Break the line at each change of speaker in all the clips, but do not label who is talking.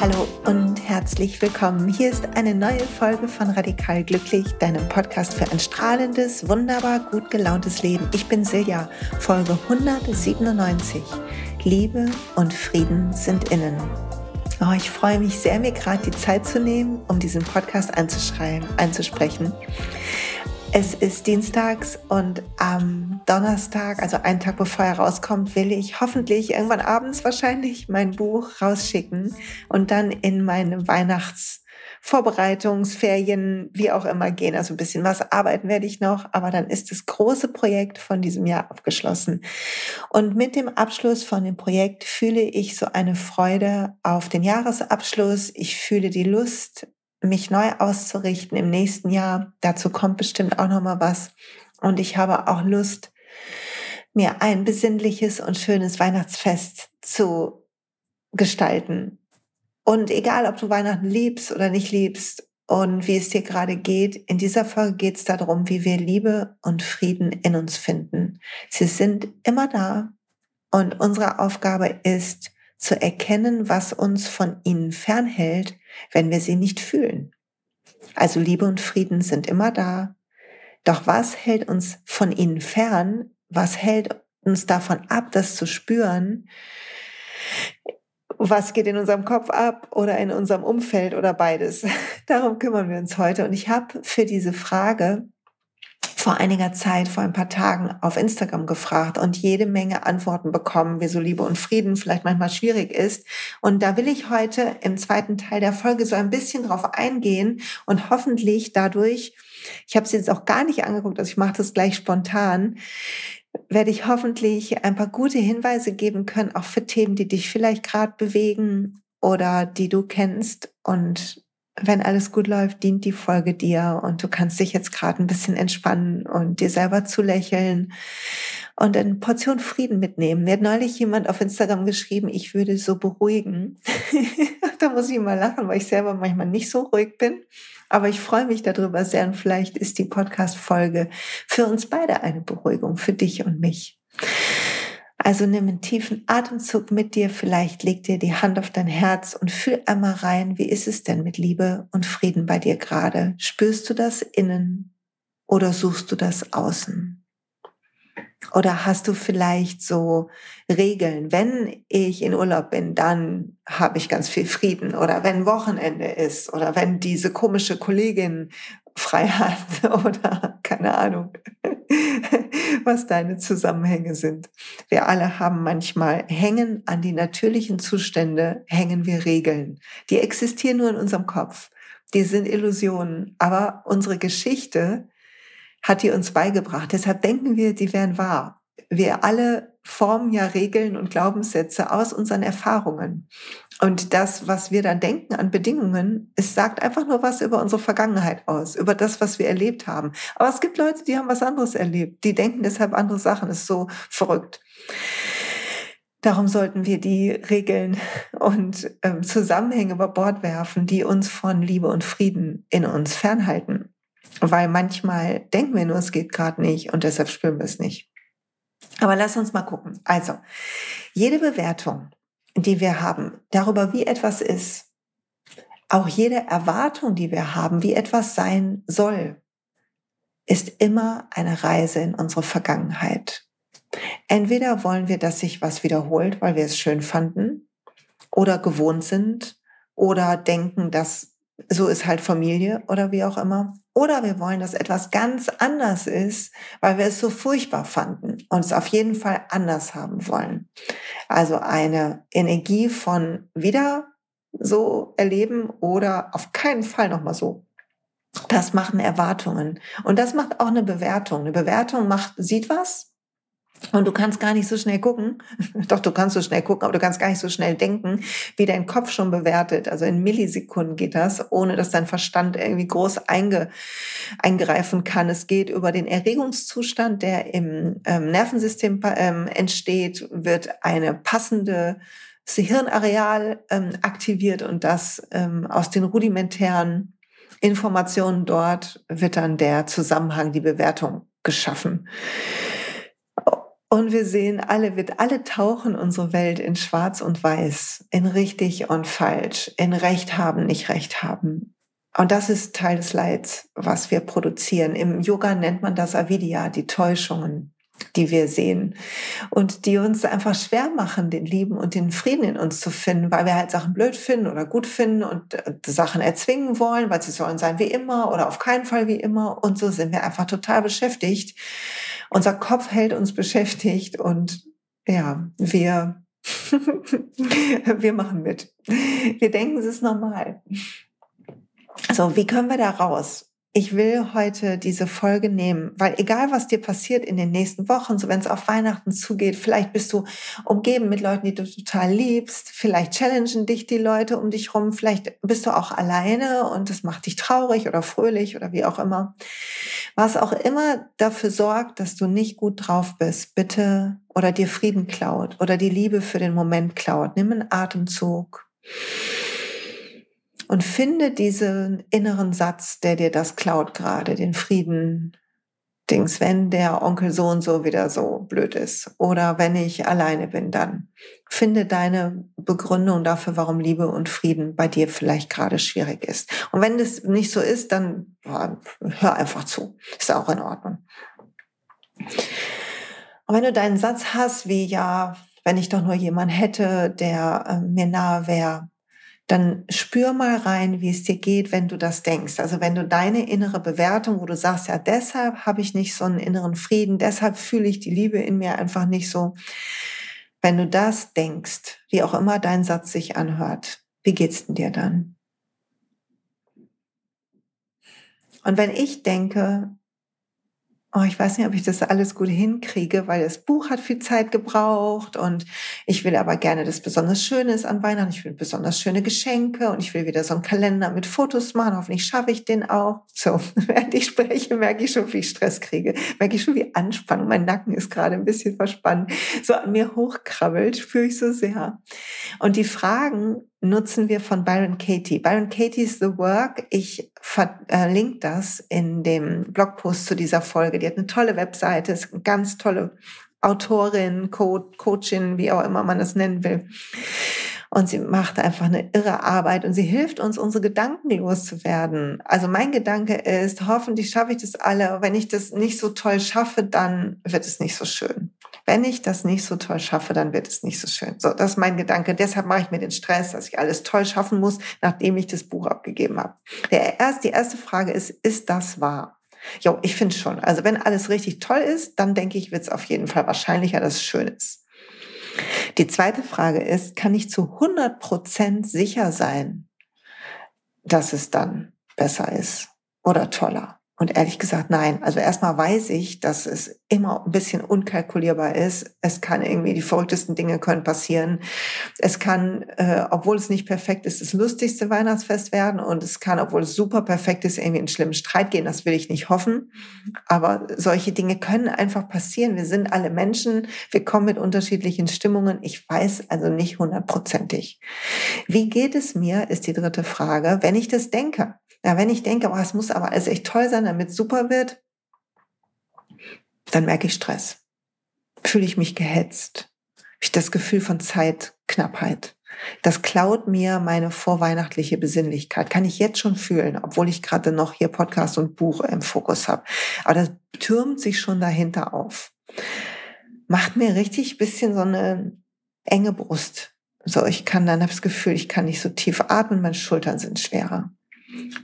Hallo und herzlich willkommen. Hier ist eine neue Folge von Radikal Glücklich, deinem Podcast für ein strahlendes, wunderbar gut gelauntes Leben. Ich bin Silja, Folge 197. Liebe und Frieden sind innen. Oh, ich freue mich sehr, mir gerade die Zeit zu nehmen, um diesen Podcast anzuschreiben, anzusprechen. Es ist dienstags und am Donnerstag, also einen Tag bevor er rauskommt, will ich hoffentlich irgendwann abends wahrscheinlich mein Buch rausschicken und dann in meine Weihnachtsvorbereitungsferien, wie auch immer gehen. Also ein bisschen was arbeiten werde ich noch, aber dann ist das große Projekt von diesem Jahr abgeschlossen. Und mit dem Abschluss von dem Projekt fühle ich so eine Freude auf den Jahresabschluss. Ich fühle die Lust mich neu auszurichten im nächsten Jahr. Dazu kommt bestimmt auch noch mal was. Und ich habe auch Lust, mir ein besinnliches und schönes Weihnachtsfest zu gestalten. Und egal, ob du Weihnachten liebst oder nicht liebst und wie es dir gerade geht, in dieser Folge geht es darum, wie wir Liebe und Frieden in uns finden. Sie sind immer da und unsere Aufgabe ist, zu erkennen, was uns von ihnen fernhält, wenn wir sie nicht fühlen. Also Liebe und Frieden sind immer da. Doch was hält uns von ihnen fern? Was hält uns davon ab, das zu spüren? Was geht in unserem Kopf ab oder in unserem Umfeld oder beides? Darum kümmern wir uns heute. Und ich habe für diese Frage vor einiger Zeit, vor ein paar Tagen auf Instagram gefragt und jede Menge Antworten bekommen, wie so Liebe und Frieden vielleicht manchmal schwierig ist. Und da will ich heute im zweiten Teil der Folge so ein bisschen drauf eingehen und hoffentlich dadurch, ich habe es jetzt auch gar nicht angeguckt, also ich mache das gleich spontan, werde ich hoffentlich ein paar gute Hinweise geben können, auch für Themen, die dich vielleicht gerade bewegen oder die du kennst und wenn alles gut läuft, dient die Folge dir und du kannst dich jetzt gerade ein bisschen entspannen und dir selber zulächeln und eine Portion Frieden mitnehmen. Mir hat neulich jemand auf Instagram geschrieben, ich würde so beruhigen. da muss ich mal lachen, weil ich selber manchmal nicht so ruhig bin. Aber ich freue mich darüber sehr und vielleicht ist die Podcast-Folge für uns beide eine Beruhigung, für dich und mich. Also nimm einen tiefen Atemzug mit dir, vielleicht leg dir die Hand auf dein Herz und fühl einmal rein, wie ist es denn mit Liebe und Frieden bei dir gerade? Spürst du das innen oder suchst du das außen? Oder hast du vielleicht so Regeln, wenn ich in Urlaub bin, dann habe ich ganz viel Frieden oder wenn Wochenende ist oder wenn diese komische Kollegin frei hat oder keine Ahnung was deine Zusammenhänge sind. Wir alle haben manchmal hängen an die natürlichen Zustände, hängen wir Regeln. Die existieren nur in unserem Kopf. Die sind Illusionen. Aber unsere Geschichte hat die uns beigebracht. Deshalb denken wir, die wären wahr. Wir alle formen ja Regeln und Glaubenssätze aus unseren Erfahrungen. Und das, was wir dann denken an Bedingungen, es sagt einfach nur was über unsere Vergangenheit aus, über das, was wir erlebt haben. Aber es gibt Leute, die haben was anderes erlebt. Die denken deshalb andere Sachen. Das ist so verrückt. Darum sollten wir die Regeln und ähm, Zusammenhänge über Bord werfen, die uns von Liebe und Frieden in uns fernhalten. Weil manchmal denken wir nur, es geht gerade nicht und deshalb spüren wir es nicht. Aber lass uns mal gucken. Also, jede Bewertung, die wir haben, darüber, wie etwas ist, auch jede Erwartung, die wir haben, wie etwas sein soll, ist immer eine Reise in unsere Vergangenheit. Entweder wollen wir, dass sich was wiederholt, weil wir es schön fanden oder gewohnt sind oder denken, dass so ist halt Familie oder wie auch immer. Oder wir wollen, dass etwas ganz anders ist, weil wir es so furchtbar fanden und es auf jeden Fall anders haben wollen. Also eine Energie von wieder so erleben oder auf keinen Fall nochmal so. Das machen Erwartungen. Und das macht auch eine Bewertung. Eine Bewertung macht, sieht was, und du kannst gar nicht so schnell gucken. Doch, du kannst so schnell gucken, aber du kannst gar nicht so schnell denken, wie dein Kopf schon bewertet. Also in Millisekunden geht das, ohne dass dein Verstand irgendwie groß einge, eingreifen kann. Es geht über den Erregungszustand, der im ähm, Nervensystem ähm, entsteht, wird eine passende Hirnareal ähm, aktiviert und das ähm, aus den rudimentären Informationen dort wird dann der Zusammenhang, die Bewertung geschaffen. Und wir sehen alle, wird alle tauchen unsere Welt in Schwarz und Weiß, in richtig und falsch, in Recht haben, nicht Recht haben. Und das ist Teil des Leids, was wir produzieren. Im Yoga nennt man das Avidya, die Täuschungen die wir sehen und die uns einfach schwer machen, den Lieben und den Frieden in uns zu finden, weil wir halt Sachen blöd finden oder gut finden und äh, Sachen erzwingen wollen, weil sie sollen sein wie immer oder auf keinen Fall wie immer. Und so sind wir einfach total beschäftigt. Unser Kopf hält uns beschäftigt und ja, wir, wir machen mit. Wir denken, es ist normal. So, wie können wir da raus? Ich will heute diese Folge nehmen, weil egal was dir passiert in den nächsten Wochen, so wenn es auf Weihnachten zugeht, vielleicht bist du umgeben mit Leuten, die du total liebst, vielleicht challengen dich die Leute um dich rum, vielleicht bist du auch alleine und das macht dich traurig oder fröhlich oder wie auch immer. Was auch immer dafür sorgt, dass du nicht gut drauf bist, bitte oder dir Frieden klaut oder die Liebe für den Moment klaut, nimm einen Atemzug und finde diesen inneren Satz, der dir das klaut gerade, den Frieden. Dings, wenn der Onkel so und so wieder so blöd ist oder wenn ich alleine bin, dann finde deine Begründung dafür, warum Liebe und Frieden bei dir vielleicht gerade schwierig ist. Und wenn das nicht so ist, dann hör einfach zu. Ist auch in Ordnung. Und wenn du deinen Satz hast, wie ja, wenn ich doch nur jemanden hätte, der äh, mir nahe wäre, dann spür mal rein, wie es dir geht, wenn du das denkst. Also wenn du deine innere Bewertung, wo du sagst, ja, deshalb habe ich nicht so einen inneren Frieden, deshalb fühle ich die Liebe in mir einfach nicht so. Wenn du das denkst, wie auch immer dein Satz sich anhört, wie geht's denn dir dann? Und wenn ich denke, oh, ich weiß nicht, ob ich das alles gut hinkriege, weil das Buch hat viel Zeit gebraucht und ich will aber gerne das besonders Schönes an Weihnachten. Ich will besonders schöne Geschenke und ich will wieder so einen Kalender mit Fotos machen. Hoffentlich schaffe ich den auch. So, während ich spreche, merke ich schon, wie ich Stress kriege. Merke ich schon, wie Anspannung. Mein Nacken ist gerade ein bisschen verspannt. So an mir hochkrabbelt, spüre ich so sehr. Und die Fragen, nutzen wir von Byron Katie. Byron Katie's The Work. Ich verlinke das in dem Blogpost zu dieser Folge. Die hat eine tolle Webseite, ist eine ganz tolle Autorin, Co Coachin, wie auch immer man das nennen will. Und sie macht einfach eine irre Arbeit und sie hilft uns, unsere Gedanken loszuwerden. Also mein Gedanke ist, hoffentlich schaffe ich das alle. Wenn ich das nicht so toll schaffe, dann wird es nicht so schön. Wenn ich das nicht so toll schaffe, dann wird es nicht so schön. So, das ist mein Gedanke. Deshalb mache ich mir den Stress, dass ich alles toll schaffen muss, nachdem ich das Buch abgegeben habe. Der erst, die erste Frage ist, ist das wahr? Jo, ich finde schon. Also wenn alles richtig toll ist, dann denke ich, wird es auf jeden Fall wahrscheinlicher, dass es schön ist. Die zweite Frage ist, kann ich zu 100 Prozent sicher sein, dass es dann besser ist oder toller? Und ehrlich gesagt, nein. Also erstmal weiß ich, dass es immer ein bisschen unkalkulierbar ist. Es kann irgendwie, die verrücktesten Dinge können passieren. Es kann, äh, obwohl es nicht perfekt ist, das lustigste Weihnachtsfest werden. Und es kann, obwohl es super perfekt ist, irgendwie in einen schlimmen Streit gehen. Das will ich nicht hoffen. Aber solche Dinge können einfach passieren. Wir sind alle Menschen. Wir kommen mit unterschiedlichen Stimmungen. Ich weiß also nicht hundertprozentig. Wie geht es mir, ist die dritte Frage, wenn ich das denke. Ja, wenn ich denke, oh, es muss aber alles echt toll sein, damit es super wird, dann merke ich Stress. Fühle ich mich gehetzt. Ich das Gefühl von Zeitknappheit. Das klaut mir meine vorweihnachtliche Besinnlichkeit. Kann ich jetzt schon fühlen, obwohl ich gerade noch hier Podcast und Buch im Fokus habe. Aber das türmt sich schon dahinter auf. Macht mir richtig bisschen so eine enge Brust. So, ich kann dann habe das Gefühl, ich kann nicht so tief atmen, meine Schultern sind schwerer.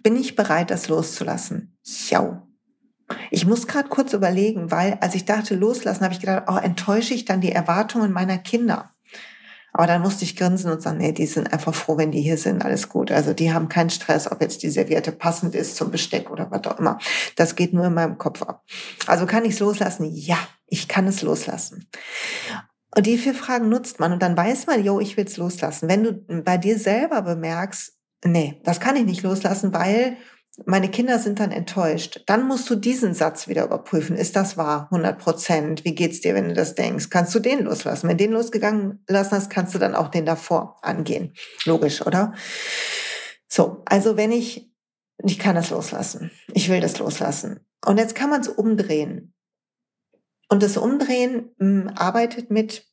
Bin ich bereit, das loszulassen? Ja. Ich muss gerade kurz überlegen, weil als ich dachte, loslassen, habe ich gedacht, oh, enttäusche ich dann die Erwartungen meiner Kinder? Aber dann musste ich grinsen und sagen, nee, die sind einfach froh, wenn die hier sind, alles gut. Also die haben keinen Stress, ob jetzt die Serviette passend ist zum Besteck oder was auch immer. Das geht nur in meinem Kopf ab. Also kann ich es loslassen? Ja, ich kann es loslassen. Und die vier Fragen nutzt man und dann weiß man, jo, ich will es loslassen. Wenn du bei dir selber bemerkst, nee, das kann ich nicht loslassen, weil meine Kinder sind dann enttäuscht. Dann musst du diesen Satz wieder überprüfen. Ist das wahr? 100 Prozent. Wie geht's dir, wenn du das denkst? Kannst du den loslassen? Wenn den losgegangen lassen hast, kannst du dann auch den davor angehen. Logisch, oder? So. Also wenn ich ich kann das loslassen. Ich will das loslassen. Und jetzt kann man es umdrehen. Und das Umdrehen mh, hm, arbeitet mit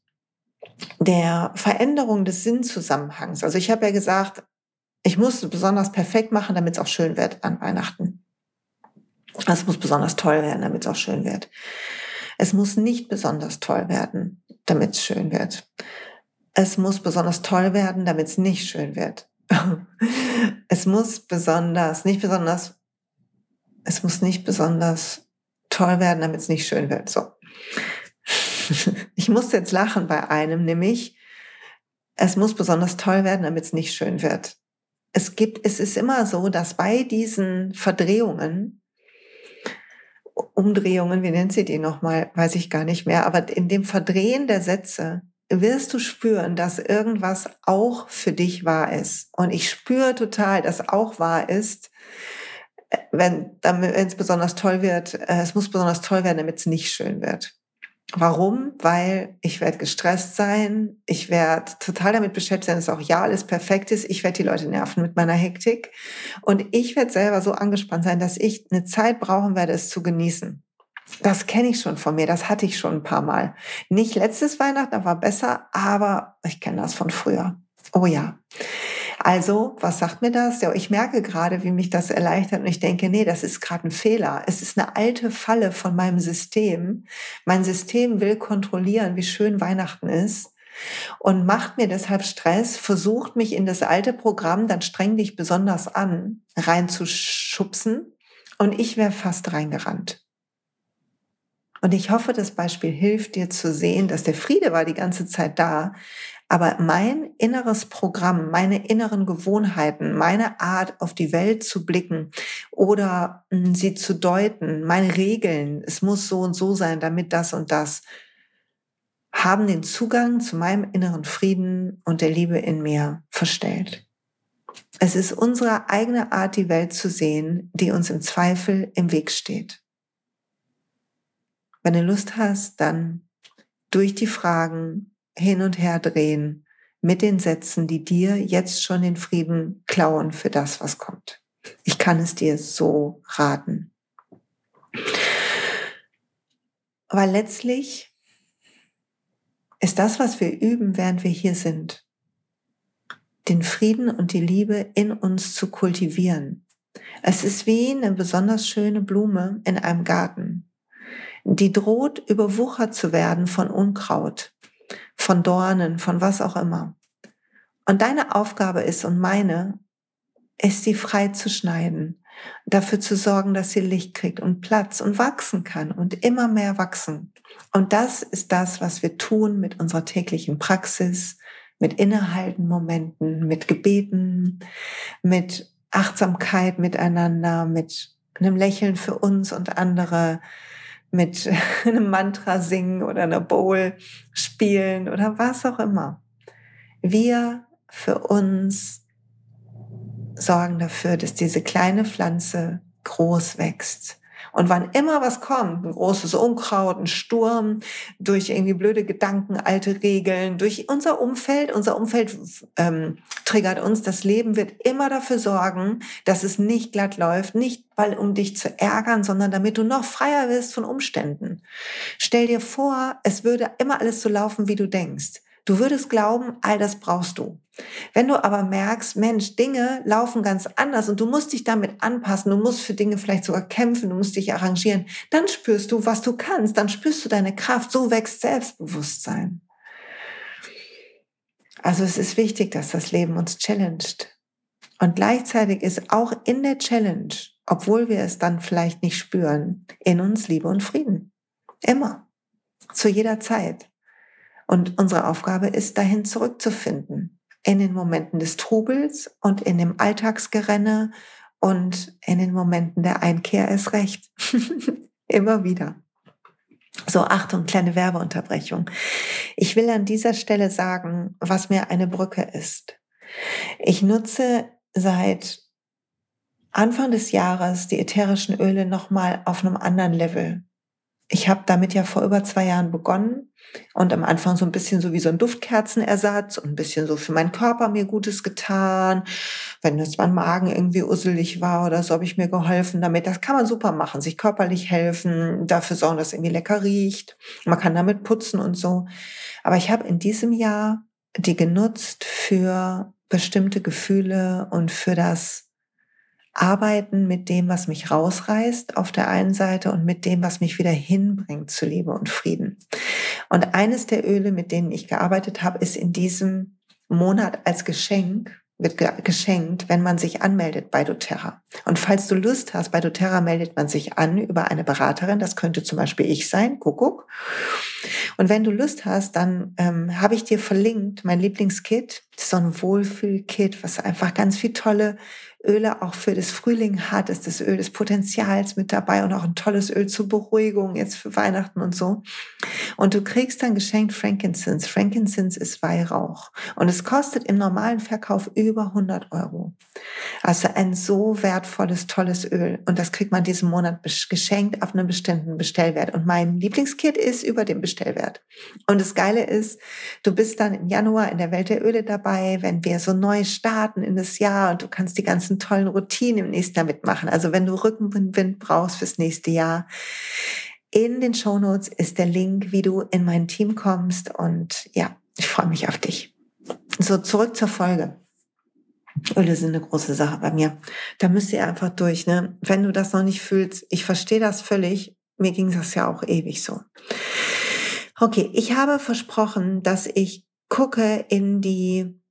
der Veränderung des Sinnzusammenhangs. Also ich habe ja gesagt, ich muss es besonders perfekt machen, damit es auch schön wird an Weihnachten. Es muss besonders toll werden, damit es auch schön wird. Es muss nicht besonders toll werden, damit es schön wird. Es muss besonders toll werden, damit es nicht schön wird. es muss besonders, nicht besonders, es muss nicht besonders toll werden, damit es nicht schön wird. So. ich musste jetzt lachen bei einem, nämlich, es muss besonders toll werden, damit es nicht schön wird. Es gibt, es ist immer so, dass bei diesen Verdrehungen, Umdrehungen, wie nennt sie die nochmal, weiß ich gar nicht mehr, aber in dem Verdrehen der Sätze wirst du spüren, dass irgendwas auch für dich wahr ist. Und ich spüre total, dass auch wahr ist, wenn es besonders toll wird, äh, es muss besonders toll werden, damit es nicht schön wird. Warum? Weil ich werde gestresst sein, ich werde total damit beschäftigt sein, dass auch ja alles perfekt ist, ich werde die Leute nerven mit meiner Hektik und ich werde selber so angespannt sein, dass ich eine Zeit brauchen werde, es zu genießen. Das kenne ich schon von mir, das hatte ich schon ein paar Mal. Nicht letztes Weihnachten, da war besser, aber ich kenne das von früher. Oh ja. Also, was sagt mir das? Ja, ich merke gerade, wie mich das erleichtert und ich denke, nee, das ist gerade ein Fehler. Es ist eine alte Falle von meinem System. Mein System will kontrollieren, wie schön Weihnachten ist und macht mir deshalb Stress, versucht mich in das alte Programm, dann streng dich besonders an, reinzuschubsen und ich wäre fast reingerannt. Und ich hoffe, das Beispiel hilft dir zu sehen, dass der Friede war die ganze Zeit da, aber mein inneres Programm, meine inneren Gewohnheiten, meine Art auf die Welt zu blicken oder hm, sie zu deuten, meine Regeln, es muss so und so sein, damit das und das, haben den Zugang zu meinem inneren Frieden und der Liebe in mir verstellt. Es ist unsere eigene Art, die Welt zu sehen, die uns im Zweifel im Weg steht. Wenn du Lust hast, dann durch die Fragen hin und her drehen mit den Sätzen, die dir jetzt schon den Frieden klauen für das, was kommt. Ich kann es dir so raten. Weil letztlich ist das, was wir üben, während wir hier sind, den Frieden und die Liebe in uns zu kultivieren. Es ist wie eine besonders schöne Blume in einem Garten. Die droht überwuchert zu werden von Unkraut von Dornen, von was auch immer. Und deine Aufgabe ist und meine, ist sie frei zu schneiden, dafür zu sorgen, dass sie Licht kriegt und Platz und wachsen kann und immer mehr wachsen. Und das ist das, was wir tun mit unserer täglichen Praxis, mit innehalten Momenten, mit Gebeten, mit Achtsamkeit miteinander, mit einem Lächeln für uns und andere, mit einem Mantra singen oder einer Bowl spielen oder was auch immer. Wir für uns sorgen dafür, dass diese kleine Pflanze groß wächst und wann immer was kommt, ein großes Unkraut, ein Sturm, durch irgendwie blöde Gedanken, alte Regeln, durch unser Umfeld, unser Umfeld ähm, triggert uns, das Leben wird immer dafür sorgen, dass es nicht glatt läuft, nicht weil um dich zu ärgern, sondern damit du noch freier wirst von Umständen. Stell dir vor, es würde immer alles so laufen, wie du denkst. Du würdest glauben, all das brauchst du. Wenn du aber merkst, Mensch, Dinge laufen ganz anders und du musst dich damit anpassen, du musst für Dinge vielleicht sogar kämpfen, du musst dich arrangieren, dann spürst du, was du kannst, dann spürst du deine Kraft, so wächst Selbstbewusstsein. Also es ist wichtig, dass das Leben uns challenged. Und gleichzeitig ist auch in der Challenge, obwohl wir es dann vielleicht nicht spüren, in uns Liebe und Frieden. Immer. Zu jeder Zeit. Und unsere Aufgabe ist, dahin zurückzufinden. In den Momenten des Trubels und in dem Alltagsgerenne und in den Momenten der Einkehr ist recht. Immer wieder. So, Achtung, kleine Werbeunterbrechung. Ich will an dieser Stelle sagen, was mir eine Brücke ist. Ich nutze seit Anfang des Jahres die ätherischen Öle nochmal auf einem anderen Level ich habe damit ja vor über zwei Jahren begonnen und am Anfang so ein bisschen so wie so ein Duftkerzenersatz und ein bisschen so für meinen Körper mir Gutes getan. Wenn das mein Magen irgendwie usselig war oder so, habe ich mir geholfen damit. Das kann man super machen, sich körperlich helfen, dafür sorgen, dass es irgendwie lecker riecht. Man kann damit putzen und so. Aber ich habe in diesem Jahr die genutzt für bestimmte Gefühle und für das arbeiten mit dem, was mich rausreißt auf der einen Seite und mit dem, was mich wieder hinbringt zu Liebe und Frieden. Und eines der Öle, mit denen ich gearbeitet habe, ist in diesem Monat als Geschenk wird geschenkt, wenn man sich anmeldet bei doTERRA. Und falls du Lust hast, bei doTERRA meldet man sich an über eine Beraterin. Das könnte zum Beispiel ich sein, Kuckuck. Und wenn du Lust hast, dann ähm, habe ich dir verlinkt mein Lieblingskit. So ein Wohlfühlkit, was einfach ganz viel tolle Öle auch für das Frühling hat, ist das Öl des Potenzials mit dabei und auch ein tolles Öl zur Beruhigung jetzt für Weihnachten und so. Und du kriegst dann geschenkt Frankincense. Frankincense ist Weihrauch und es kostet im normalen Verkauf über 100 Euro. Also ein so wertvolles, tolles Öl und das kriegt man diesen Monat geschenkt auf einem bestimmten Bestellwert. Und mein Lieblingskit ist über dem Bestellwert. Und das Geile ist, du bist dann im Januar in der Welt der Öle dabei, wenn wir so neu starten in das Jahr und du kannst die ganzen ganzen tollen Routinen im nächsten Jahr mitmachen. Also wenn du Rückenwind brauchst fürs nächste Jahr, in den Show Notes ist der Link, wie du in mein Team kommst. Und ja, ich freue mich auf dich. So, zurück zur Folge. Öle sind eine große Sache bei mir. Da müsst ihr einfach durch. Ne? Wenn du das noch nicht fühlst, ich verstehe das völlig. Mir ging das ja auch ewig so. Okay, ich habe versprochen, dass ich gucke in die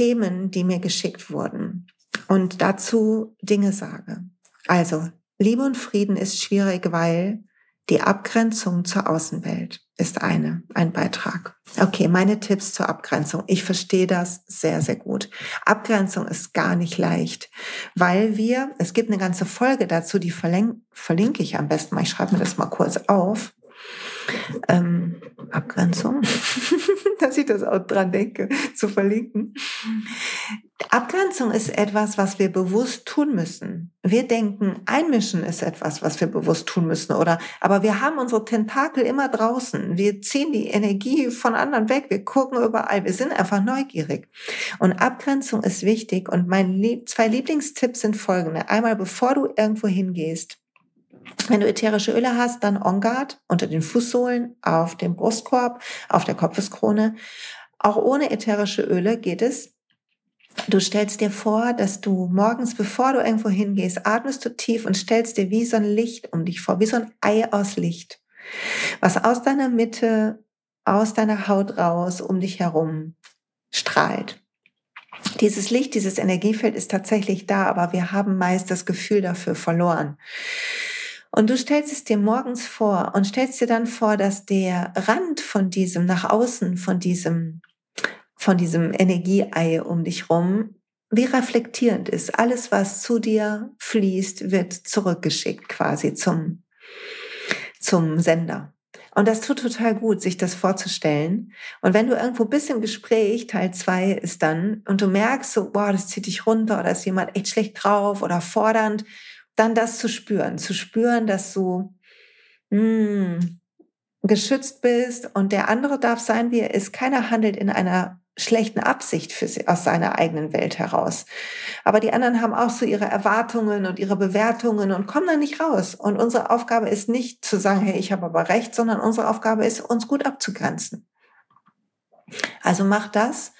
Themen, die mir geschickt wurden und dazu Dinge sage. Also, Liebe und Frieden ist schwierig, weil die Abgrenzung zur Außenwelt ist eine, ein Beitrag. Okay, meine Tipps zur Abgrenzung. Ich verstehe das sehr, sehr gut. Abgrenzung ist gar nicht leicht, weil wir, es gibt eine ganze Folge dazu, die verlinke ich am besten mal. Ich schreibe mir das mal kurz auf. Ähm, Abgrenzung, dass ich das auch dran denke, zu verlinken. Abgrenzung ist etwas, was wir bewusst tun müssen. Wir denken, einmischen ist etwas, was wir bewusst tun müssen, oder? Aber wir haben unsere Tentakel immer draußen. Wir ziehen die Energie von anderen weg. Wir gucken überall. Wir sind einfach neugierig. Und Abgrenzung ist wichtig. Und meine zwei Lieblingstipps sind folgende. Einmal, bevor du irgendwo hingehst, wenn du ätherische Öle hast, dann On Guard unter den Fußsohlen, auf dem Brustkorb, auf der Kopfeskrone. Auch ohne ätherische Öle geht es. Du stellst dir vor, dass du morgens, bevor du irgendwo hingehst, atmest du tief und stellst dir wie so ein Licht um dich vor, wie so ein Ei aus Licht, was aus deiner Mitte, aus deiner Haut raus, um dich herum strahlt. Dieses Licht, dieses Energiefeld ist tatsächlich da, aber wir haben meist das Gefühl dafür verloren. Und du stellst es dir morgens vor und stellst dir dann vor, dass der Rand von diesem nach außen, von diesem, von diesem Energieei um dich rum, wie reflektierend ist. Alles, was zu dir fließt, wird zurückgeschickt quasi zum, zum Sender. Und das tut total gut, sich das vorzustellen. Und wenn du irgendwo bist im Gespräch, Teil zwei ist dann, und du merkst so, boah, das zieht dich runter oder ist jemand echt schlecht drauf oder fordernd, dann das zu spüren, zu spüren, dass du mh, hm, geschützt bist und der andere darf sein, wie er ist. Keiner handelt in einer schlechten Absicht für sie, aus seiner eigenen Welt heraus. Aber die anderen haben auch so ihre Erwartungen und ihre Bewertungen und kommen da nicht raus. Und unsere Aufgabe ist nicht zu sagen, hey, ich habe aber recht, sondern unsere Aufgabe ist, uns gut abzugrenzen. Also mach das,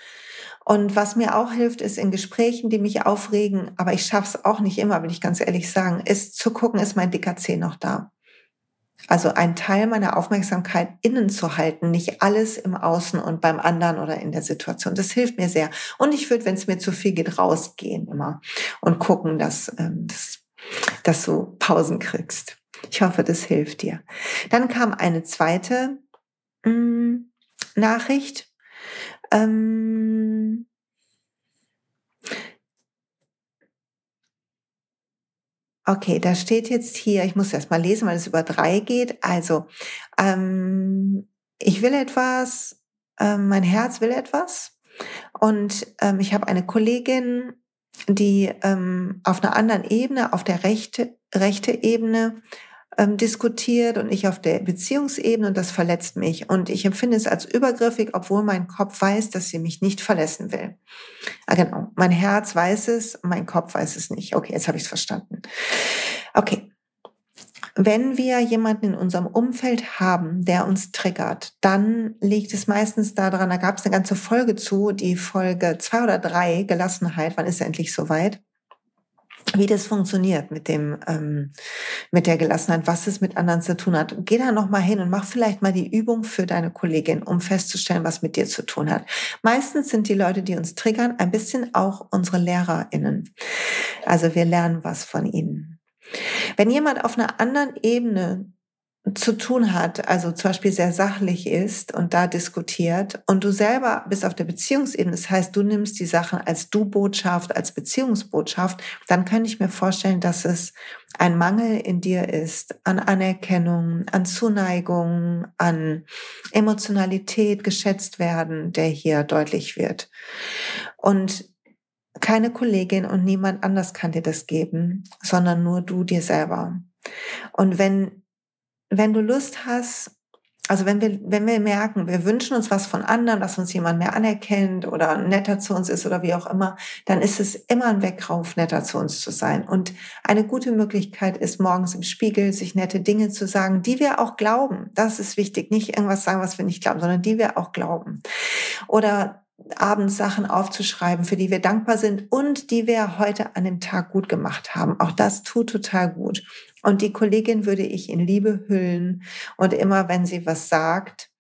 und was mir auch hilft, ist in Gesprächen, die mich aufregen, aber ich schaffe es auch nicht immer, will ich ganz ehrlich sagen, ist zu gucken, ist mein dicker Zeh noch da? Also ein Teil meiner Aufmerksamkeit innen zu halten, nicht alles im Außen und beim anderen oder in der Situation. Das hilft mir sehr. Und ich würde, wenn es mir zu viel geht, rausgehen immer und gucken, dass, ähm, dass, dass du Pausen kriegst. Ich hoffe, das hilft dir. Dann kam eine zweite mh, mm, Nachricht ähm, okay, da steht jetzt hier, ich muss erst mal lesen, weil es über drei geht. Also, ähm, ich will etwas, äh, mein Herz will etwas. Und ähm, ich habe eine Kollegin, die ähm, auf einer anderen Ebene, auf der rechte, rechte Ebene, ähm, diskutiert und ich auf der Beziehungsebene und das verletzt mich. Und ich empfinde es als übergriffig, obwohl mein Kopf weiß, dass sie mich nicht verletzen will. Ah, genau. Mein Herz weiß es, mein Kopf weiß es nicht. Okay, jetzt habe ich es verstanden. Okay. Wenn wir jemanden in unserem Umfeld haben, der uns triggert, dann liegt es meistens daran, da gab es eine ganze Folge zu, die Folge zwei oder drei, Gelassenheit, wann ist er endlich soweit? Wie das funktioniert mit dem ähm, mit der Gelassenheit, was es mit anderen zu tun hat. Geh da noch mal hin und mach vielleicht mal die Übung für deine Kollegin, um festzustellen, was mit dir zu tun hat. Meistens sind die Leute, die uns triggern, ein bisschen auch unsere LehrerInnen. Also wir lernen was von ihnen. Wenn jemand auf einer anderen Ebene zu tun hat, also zum Beispiel sehr sachlich ist und da diskutiert und du selber bist auf der Beziehungsebene, das heißt, du nimmst die Sachen als Du-Botschaft, als Beziehungsbotschaft, dann kann ich mir vorstellen, dass es ein Mangel in dir ist an Anerkennung, an Zuneigung, an Emotionalität, geschätzt werden, der hier deutlich wird. Und keine Kollegin und niemand anders kann dir das geben, sondern nur du dir selber. Und wenn wenn du Lust hast, also wenn wir, wenn wir merken, wir wünschen uns was von anderen, dass uns jemand mehr anerkennt oder netter zu uns ist oder wie auch immer, dann ist es immer ein Weckrauf, netter zu uns zu sein. Und eine gute Möglichkeit ist, morgens im Spiegel sich nette Dinge zu sagen, die wir auch glauben. Das ist wichtig. Nicht irgendwas sagen, was wir nicht glauben, sondern die wir auch glauben. Oder abends Sachen aufzuschreiben, für die wir dankbar sind und die wir heute an dem Tag gut gemacht haben. Auch das tut total gut. Und die Kollegin würde ich in Liebe hüllen und immer, wenn sie was sagt,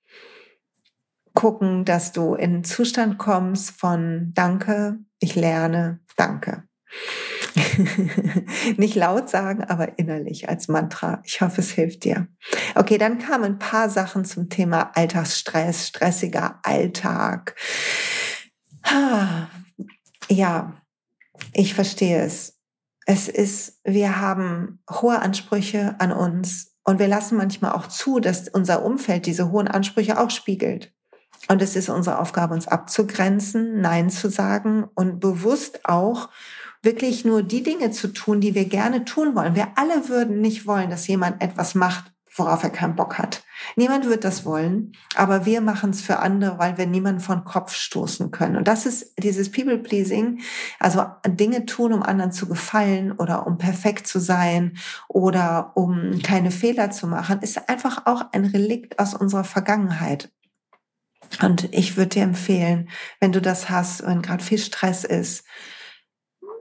gucken, dass du in einen Zustand kommst von Danke, ich lerne, danke. Nicht laut sagen, aber innerlich als Mantra. Ich hoffe, es hilft dir. Okay, dann kamen ein paar Sachen zum Thema Alltagsstress, stressiger Alltag. Ja, ich verstehe es. Es ist, wir haben hohe Ansprüche an uns und wir lassen manchmal auch zu, dass unser Umfeld diese hohen Ansprüche auch spiegelt. Und es ist unsere Aufgabe, uns abzugrenzen, Nein zu sagen und bewusst auch wirklich nur die Dinge zu tun, die wir gerne tun wollen. Wir alle würden nicht wollen, dass jemand etwas macht, worauf er keinen Bock hat. Niemand wird das wollen, aber wir machen es für andere, weil wir niemanden von Kopf stoßen können. Und das ist dieses People-Pleasing, also Dinge tun, um anderen zu gefallen oder um perfekt zu sein oder um keine Fehler zu machen, ist einfach auch ein Relikt aus unserer Vergangenheit. Und ich würde dir empfehlen, wenn du das hast, wenn gerade viel Stress ist,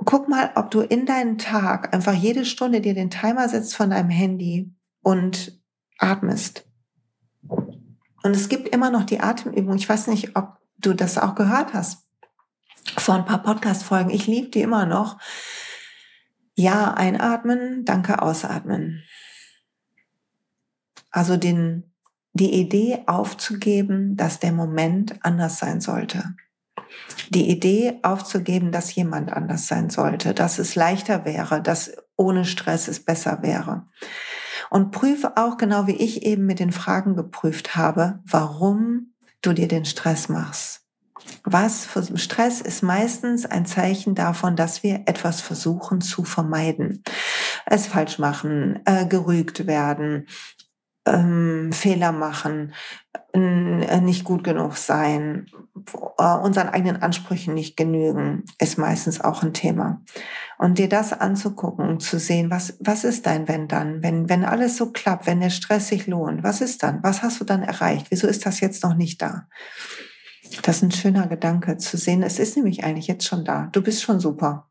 guck mal, ob du in deinen Tag einfach jede Stunde dir den Timer setzt von deinem Handy und atmest. Und es gibt immer noch die Atemübung. Ich weiß nicht, ob du das auch gehört hast vor ein paar Podcast-Folgen. Ich liebe die immer noch. Ja, einatmen, danke, ausatmen. Also den, die Idee aufzugeben, dass der Moment anders sein sollte. Die Idee aufzugeben, dass jemand anders sein sollte, dass es leichter wäre, dass ohne Stress es besser wäre. Und prüfe auch genau wie ich eben mit den Fragen geprüft habe, warum du dir den Stress machst. Was für Stress ist meistens ein Zeichen davon, dass wir etwas versuchen zu vermeiden. Es falsch machen, äh, gerügt werden, ähm, Fehler machen, äh, nicht gut genug sein, äh, unseren eigenen Ansprüchen nicht genügen, ist meistens auch ein Thema. Und dir das anzugucken, zu sehen, was, was ist dein Wenn dann? Wenn, wenn alles so klappt, wenn der Stress sich lohnt, was ist dann? Was hast du dann erreicht? Wieso ist das jetzt noch nicht da? Das ist ein schöner Gedanke zu sehen. Es ist nämlich eigentlich jetzt schon da. Du bist schon super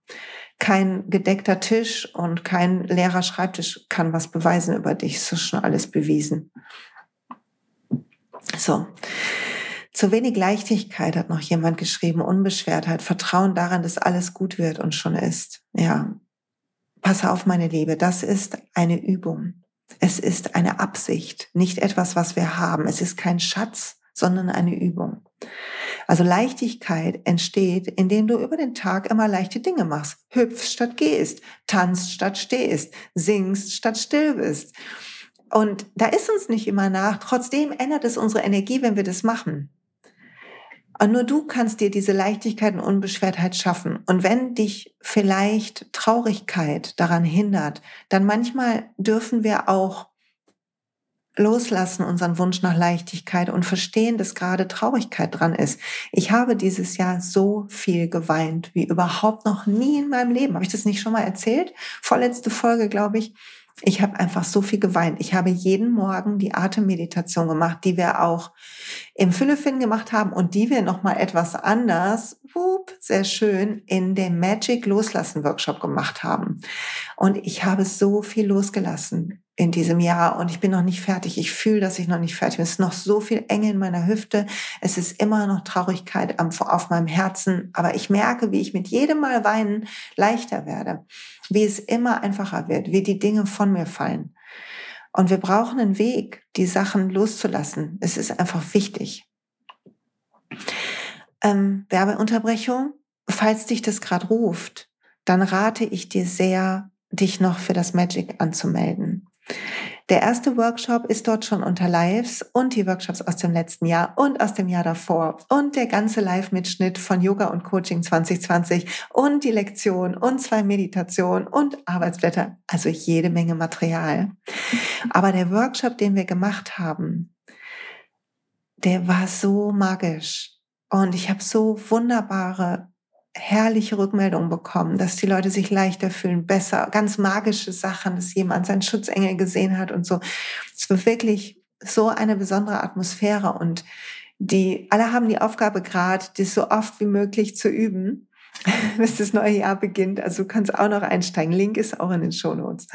kein gedeckter Tisch und kein leerer Schreibtisch kann was beweisen über dich. Das ist schon alles bewiesen. So. Zu wenig Leichtigkeit hat noch jemand geschrieben, Unbeschwertheit, Vertrauen daran, dass alles gut wird und schon ist. Ja. Pass auf, meine Liebe, das ist eine Übung. Es ist eine Absicht, nicht etwas, was wir haben. Es ist kein Schatz, sondern eine Übung. Also Leichtigkeit entsteht, indem du über den Tag immer leichte Dinge machst. Hüpfst statt gehst, tanzt statt stehst, singst statt still bist. Und da ist uns nicht immer nach. Trotzdem ändert es unsere Energie, wenn wir das machen. Und nur du kannst dir diese Leichtigkeit und Unbeschwertheit schaffen. Und wenn dich vielleicht Traurigkeit daran hindert, dann manchmal dürfen wir auch loslassen unseren Wunsch nach Leichtigkeit und verstehen, dass gerade Traurigkeit dran ist. Ich habe dieses Jahr so viel geweint wie überhaupt noch nie in meinem Leben. Habe ich das nicht schon mal erzählt? Vorletzte Folge, glaube ich. Ich habe einfach so viel geweint. Ich habe jeden Morgen die Atemmeditation gemacht, die wir auch im Füllefin gemacht haben und die wir noch mal etwas anders, whoop, sehr schön, in dem Magic Loslassen Workshop gemacht haben. Und ich habe so viel losgelassen in diesem Jahr und ich bin noch nicht fertig. Ich fühle, dass ich noch nicht fertig bin. Es ist noch so viel Enge in meiner Hüfte. Es ist immer noch Traurigkeit auf meinem Herzen. Aber ich merke, wie ich mit jedem Mal weinen leichter werde. Wie es immer einfacher wird, wie die Dinge von mir fallen. Und wir brauchen einen Weg, die Sachen loszulassen. Es ist einfach wichtig. Ähm, Werbeunterbrechung. Falls dich das gerade ruft, dann rate ich dir sehr, dich noch für das Magic anzumelden. Der erste Workshop ist dort schon unter Lives und die Workshops aus dem letzten Jahr und aus dem Jahr davor. Und der ganze Live-Mitschnitt von Yoga und Coaching 2020 und die Lektion und zwei Meditationen und Arbeitsblätter, also jede Menge Material. Aber der Workshop, den wir gemacht haben, der war so magisch. Und ich habe so wunderbare herrliche Rückmeldungen bekommen, dass die Leute sich leichter fühlen, besser, ganz magische Sachen, dass jemand seinen Schutzengel gesehen hat und so. Es war wirklich so eine besondere Atmosphäre und die alle haben die Aufgabe gerade, das so oft wie möglich zu üben, bis das neue Jahr beginnt. Also du kannst auch noch einsteigen. Link ist auch in den Show Notes.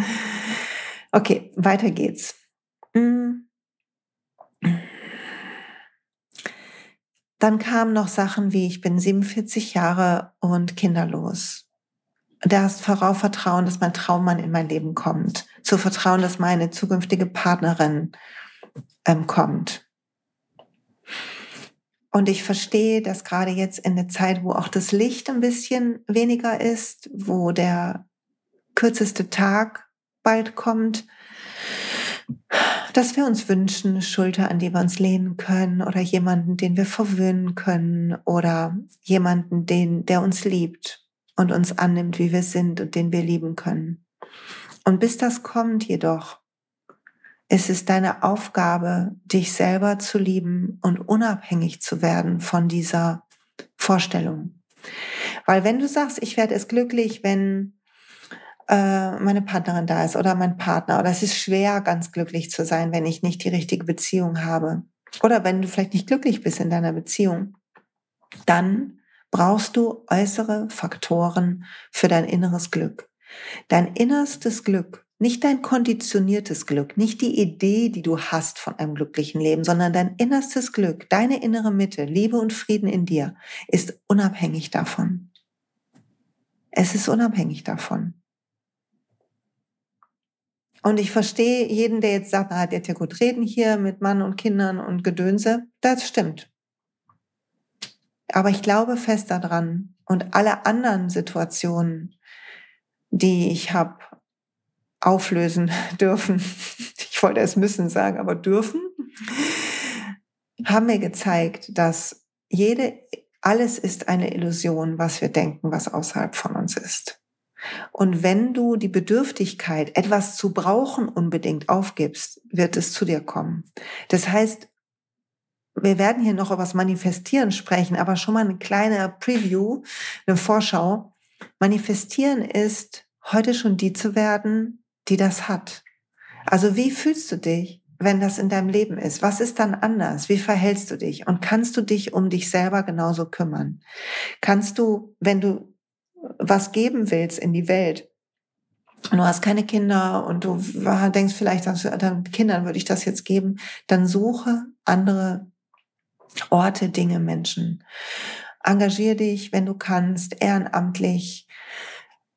Okay, weiter geht's. Mm. Dann kamen noch Sachen wie, ich bin 47 Jahre und kinderlos. Das darauf vertrauen, dass mein Traummann in mein Leben kommt. Zu vertrauen, dass meine zukünftige Partnerin ähm, kommt. Und ich verstehe, dass gerade jetzt in der Zeit, wo auch das Licht ein bisschen weniger ist, wo der kürzeste Tag bald kommt, dass wir uns wünschen, eine Schulter, an die wir uns lehnen können oder jemanden, den wir verwöhnen können oder jemanden, den, der uns liebt und uns annimmt, wie wir sind und den wir lieben können. Und bis das kommt jedoch, ist es deine Aufgabe, dich selber zu lieben und unabhängig zu werden von dieser Vorstellung. Weil wenn du sagst, ich werde es glücklich, wenn äh, meine Partnerin da ist oder mein Partner. Oder es ist schwer, ganz glücklich zu sein, wenn ich nicht die richtige Beziehung habe. Oder wenn du vielleicht nicht glücklich bist in deiner Beziehung. Dann brauchst du äußere Faktoren für dein inneres Glück. Dein innerstes Glück, nicht dein konditioniertes Glück, nicht die Idee, die du hast von einem glücklichen Leben, sondern dein innerstes Glück, deine innere Mitte, Liebe und Frieden in dir, ist unabhängig davon. Es ist unabhängig davon. Und ich verstehe jeden, der jetzt sagt, ah, der hat ja gut reden hier mit Mann und Kindern und Gedönse. Das stimmt. Aber ich glaube fest daran und alle anderen Situationen, die ich habe auflösen dürfen, ich wollte es müssen sagen, aber dürfen, haben mir gezeigt, dass jede, alles ist eine Illusion, was wir denken, was außerhalb von uns ist. Und wenn du die Bedürftigkeit, etwas zu brauchen, unbedingt aufgibst, wird es zu dir kommen. Das heißt, wir werden hier noch über das Manifestieren sprechen, aber schon mal eine kleine Preview, eine Vorschau. Manifestieren ist, heute schon die zu werden, die das hat. Also wie fühlst du dich, wenn das in deinem Leben ist? Was ist dann anders? Wie verhältst du dich? Und kannst du dich um dich selber genauso kümmern? Kannst du, wenn du was geben willst in die Welt, und du hast keine Kinder und du denkst vielleicht, dann Kindern würde ich das jetzt geben, dann suche andere Orte, Dinge, Menschen. Engagier dich, wenn du kannst, ehrenamtlich.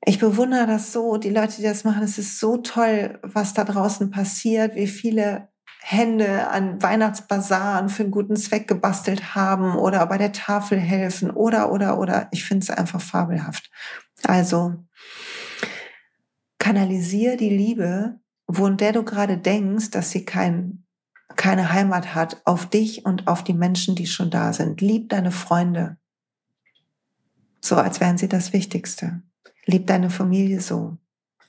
Ich bewundere das so, die Leute, die das machen, es ist so toll, was da draußen passiert, wie viele Hände an Weihnachtsbasaren für einen guten Zweck gebastelt haben oder bei der Tafel helfen oder, oder, oder. Ich finde es einfach fabelhaft. Also, kanalisier die Liebe, wo in der du gerade denkst, dass sie kein, keine Heimat hat, auf dich und auf die Menschen, die schon da sind. Lieb deine Freunde. So, als wären sie das Wichtigste. Lieb deine Familie so,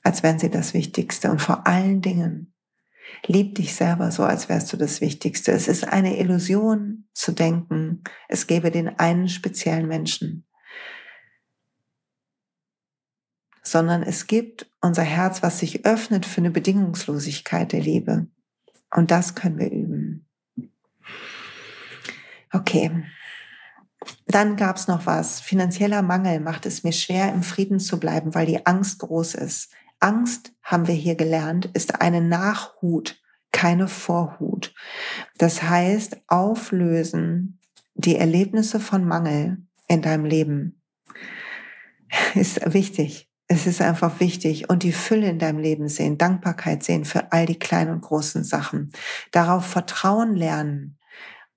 als wären sie das Wichtigste. Und vor allen Dingen, Lieb dich selber so, als wärst du das Wichtigste. Es ist eine Illusion zu denken, es gäbe den einen speziellen Menschen. Sondern es gibt unser Herz, was sich öffnet für eine Bedingungslosigkeit der Liebe. Und das können wir üben. Okay. Dann gab es noch was. Finanzieller Mangel macht es mir schwer, im Frieden zu bleiben, weil die Angst groß ist. Angst, haben wir hier gelernt, ist eine Nachhut, keine Vorhut. Das heißt, auflösen die Erlebnisse von Mangel in deinem Leben ist wichtig. Es ist einfach wichtig und die Fülle in deinem Leben sehen, Dankbarkeit sehen für all die kleinen und großen Sachen. Darauf Vertrauen lernen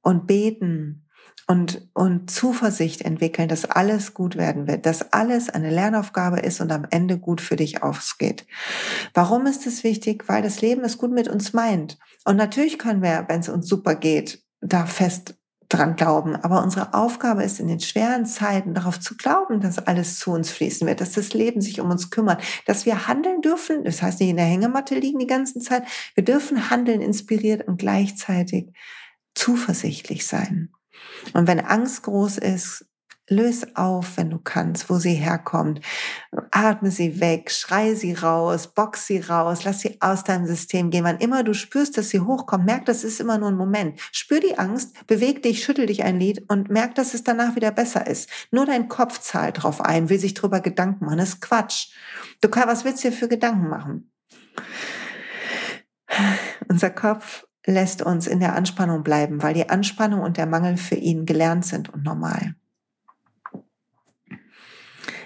und beten und, und Zuversicht entwickeln, dass alles gut werden wird, dass alles eine Lernaufgabe ist und am Ende gut für dich ausgeht. Warum ist es wichtig? Weil das Leben es gut mit uns meint. Und natürlich können wir, wenn es uns super geht, da fest dran glauben. Aber unsere Aufgabe ist in den schweren Zeiten darauf zu glauben, dass alles zu uns fließen wird, dass das Leben sich um uns kümmert, dass wir handeln dürfen. Das heißt nicht in der Hängematte liegen die ganze Zeit. Wir dürfen handeln inspiriert und gleichzeitig zuversichtlich sein. Und wenn Angst groß ist, löse auf, wenn du kannst, wo sie herkommt. Atme sie weg, schrei sie raus, box sie raus, lass sie aus deinem System gehen. Wann immer du spürst, dass sie hochkommt, merk, das ist immer nur ein Moment. Spür die Angst, beweg dich, schüttel dich ein Lied und merk, dass es danach wieder besser ist. Nur dein Kopf zahlt drauf ein, will sich drüber Gedanken machen. Das ist Quatsch. Du kannst, was willst du dir für Gedanken machen? Unser Kopf lässt uns in der Anspannung bleiben, weil die Anspannung und der Mangel für ihn gelernt sind und normal.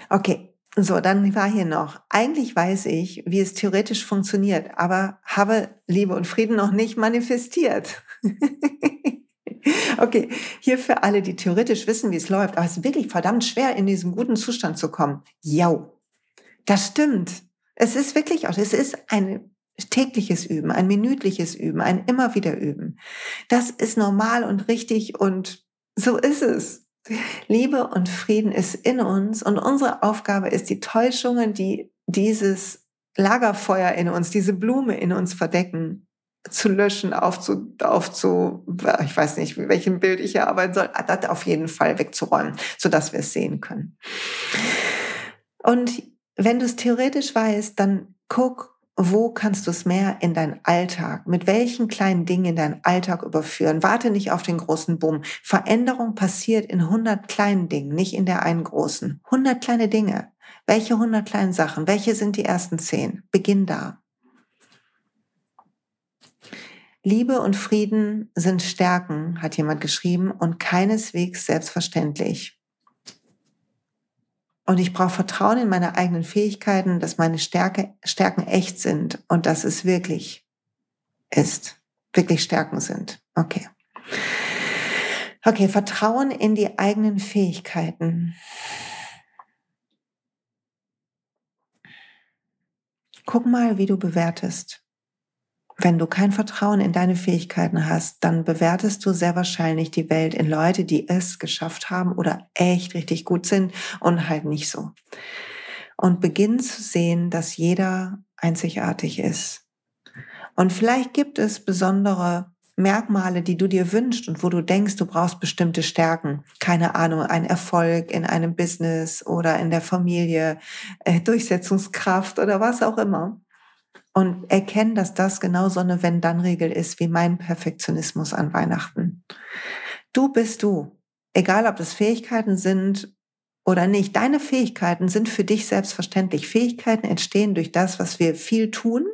Okay, so, dann war hier noch. Eigentlich weiß ich, wie es theoretisch funktioniert, aber habe Liebe und Frieden noch nicht manifestiert. okay, hier für alle, die theoretisch wissen, wie es läuft, aber es ist wirklich verdammt schwer, in diesen guten Zustand zu kommen. Ja, das stimmt. Es ist wirklich auch, es ist eine tägliches Üben, ein minütliches Üben, ein immer wieder Üben. Das ist normal und richtig und so ist es. Liebe und Frieden ist in uns und unsere Aufgabe ist, die Täuschungen, die dieses Lagerfeuer in uns, diese Blume in uns verdecken, zu löschen, aufzu, aufzu, ich weiß nicht, mit welchem Bild ich hier arbeiten soll, das auf jeden Fall wegzuräumen, sodass wir es sehen können. Und wenn du es theoretisch weißt, dann guck, wo kannst du es mehr in deinen Alltag, mit welchen kleinen Dingen in deinen Alltag überführen? Warte nicht auf den großen Bumm. Veränderung passiert in 100 kleinen Dingen, nicht in der einen großen. 100 kleine Dinge. Welche 100 kleinen Sachen? Welche sind die ersten 10? Beginn da. Liebe und Frieden sind Stärken, hat jemand geschrieben, und keineswegs selbstverständlich. Und ich brauche Vertrauen in meine eigenen Fähigkeiten, dass meine Stärke, Stärken echt sind und dass es wirklich ist, wirklich Stärken sind. Okay. Okay, Vertrauen in die eigenen Fähigkeiten. Guck mal, wie du bewertest. Wenn du kein Vertrauen in deine Fähigkeiten hast, dann bewertest du sehr wahrscheinlich die Welt in Leute, die es geschafft haben oder echt richtig gut sind und halt nicht so. Und beginn zu sehen, dass jeder einzigartig ist. Und vielleicht gibt es besondere Merkmale, die du dir wünschst und wo du denkst, du brauchst bestimmte Stärken. Keine Ahnung, ein Erfolg in einem Business oder in der Familie, äh, Durchsetzungskraft oder was auch immer und erkennen, dass das genau so eine Wenn-Dann-Regel ist wie mein Perfektionismus an Weihnachten. Du bist du. Egal, ob das Fähigkeiten sind oder nicht. Deine Fähigkeiten sind für dich selbstverständlich. Fähigkeiten entstehen durch das, was wir viel tun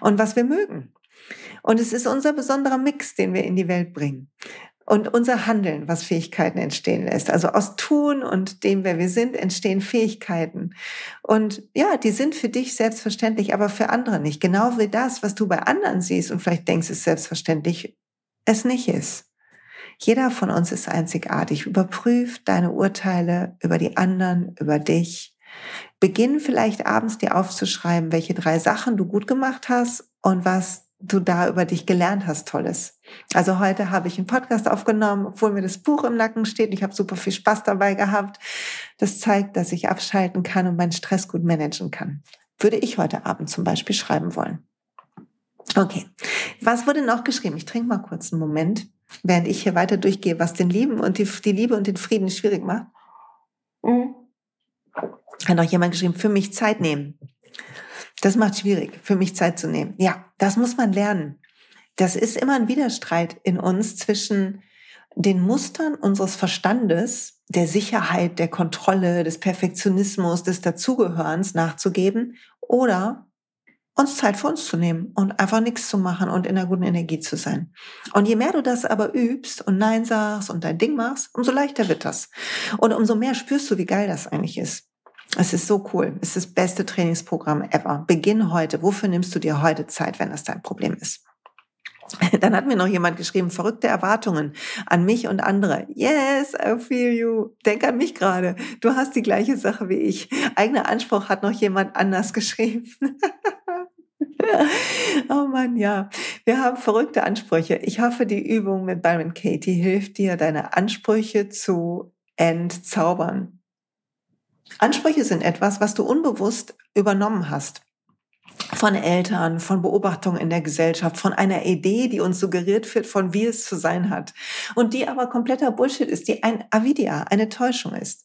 und was wir mögen. Und es ist unser besonderer Mix, den wir in die Welt bringen und unser Handeln, was Fähigkeiten entstehen lässt. Also aus Tun und dem, wer wir sind, entstehen Fähigkeiten. Und ja, die sind für dich selbstverständlich, aber für andere nicht. Genau wie das, was du bei anderen siehst und vielleicht denkst, es selbstverständlich, es nicht ist. Jeder von uns ist einzigartig. Überprüf deine Urteile über die anderen, über dich. Beginn vielleicht abends dir aufzuschreiben, welche drei Sachen du gut gemacht hast und was du da über dich gelernt hast, Tolles. Also heute habe ich einen Podcast aufgenommen, obwohl mir das Buch im Nacken steht. Ich habe super viel Spaß dabei gehabt. Das zeigt, dass ich abschalten kann und meinen Stress gut managen kann. Würde ich heute Abend zum Beispiel schreiben wollen. Okay, was wurde noch geschrieben? Ich trinke mal kurz einen Moment, während ich hier weiter durchgehe, was den Lieben und die, die Liebe und den Frieden schwierig macht. Mhm. Hat noch jemand geschrieben, für mich Zeit nehmen. Das macht schwierig, für mich Zeit zu nehmen. Ja, das muss man lernen. Das ist immer ein Widerstreit in uns zwischen den Mustern unseres Verstandes, der Sicherheit, der Kontrolle, des Perfektionismus, des Dazugehörens nachzugeben oder uns Zeit für uns zu nehmen und einfach nichts zu machen und in der guten Energie zu sein. Und je mehr du das aber übst und Nein sagst und dein Ding machst, umso leichter wird das. Und umso mehr spürst du, wie geil das eigentlich ist. Es ist so cool. Es ist das beste Trainingsprogramm ever. Beginn heute. Wofür nimmst du dir heute Zeit, wenn das dein Problem ist? Dann hat mir noch jemand geschrieben, verrückte Erwartungen an mich und andere. Yes, I feel you. Denk an mich gerade. Du hast die gleiche Sache wie ich. Eigener Anspruch hat noch jemand anders geschrieben. oh Mann, ja. Wir haben verrückte Ansprüche. Ich hoffe, die Übung mit Byron Katie hilft dir, deine Ansprüche zu entzaubern. Ansprüche sind etwas, was du unbewusst übernommen hast von Eltern, von Beobachtungen in der Gesellschaft, von einer Idee, die uns suggeriert wird, von wie es zu sein hat. Und die aber kompletter Bullshit ist, die ein Avidia, eine Täuschung ist.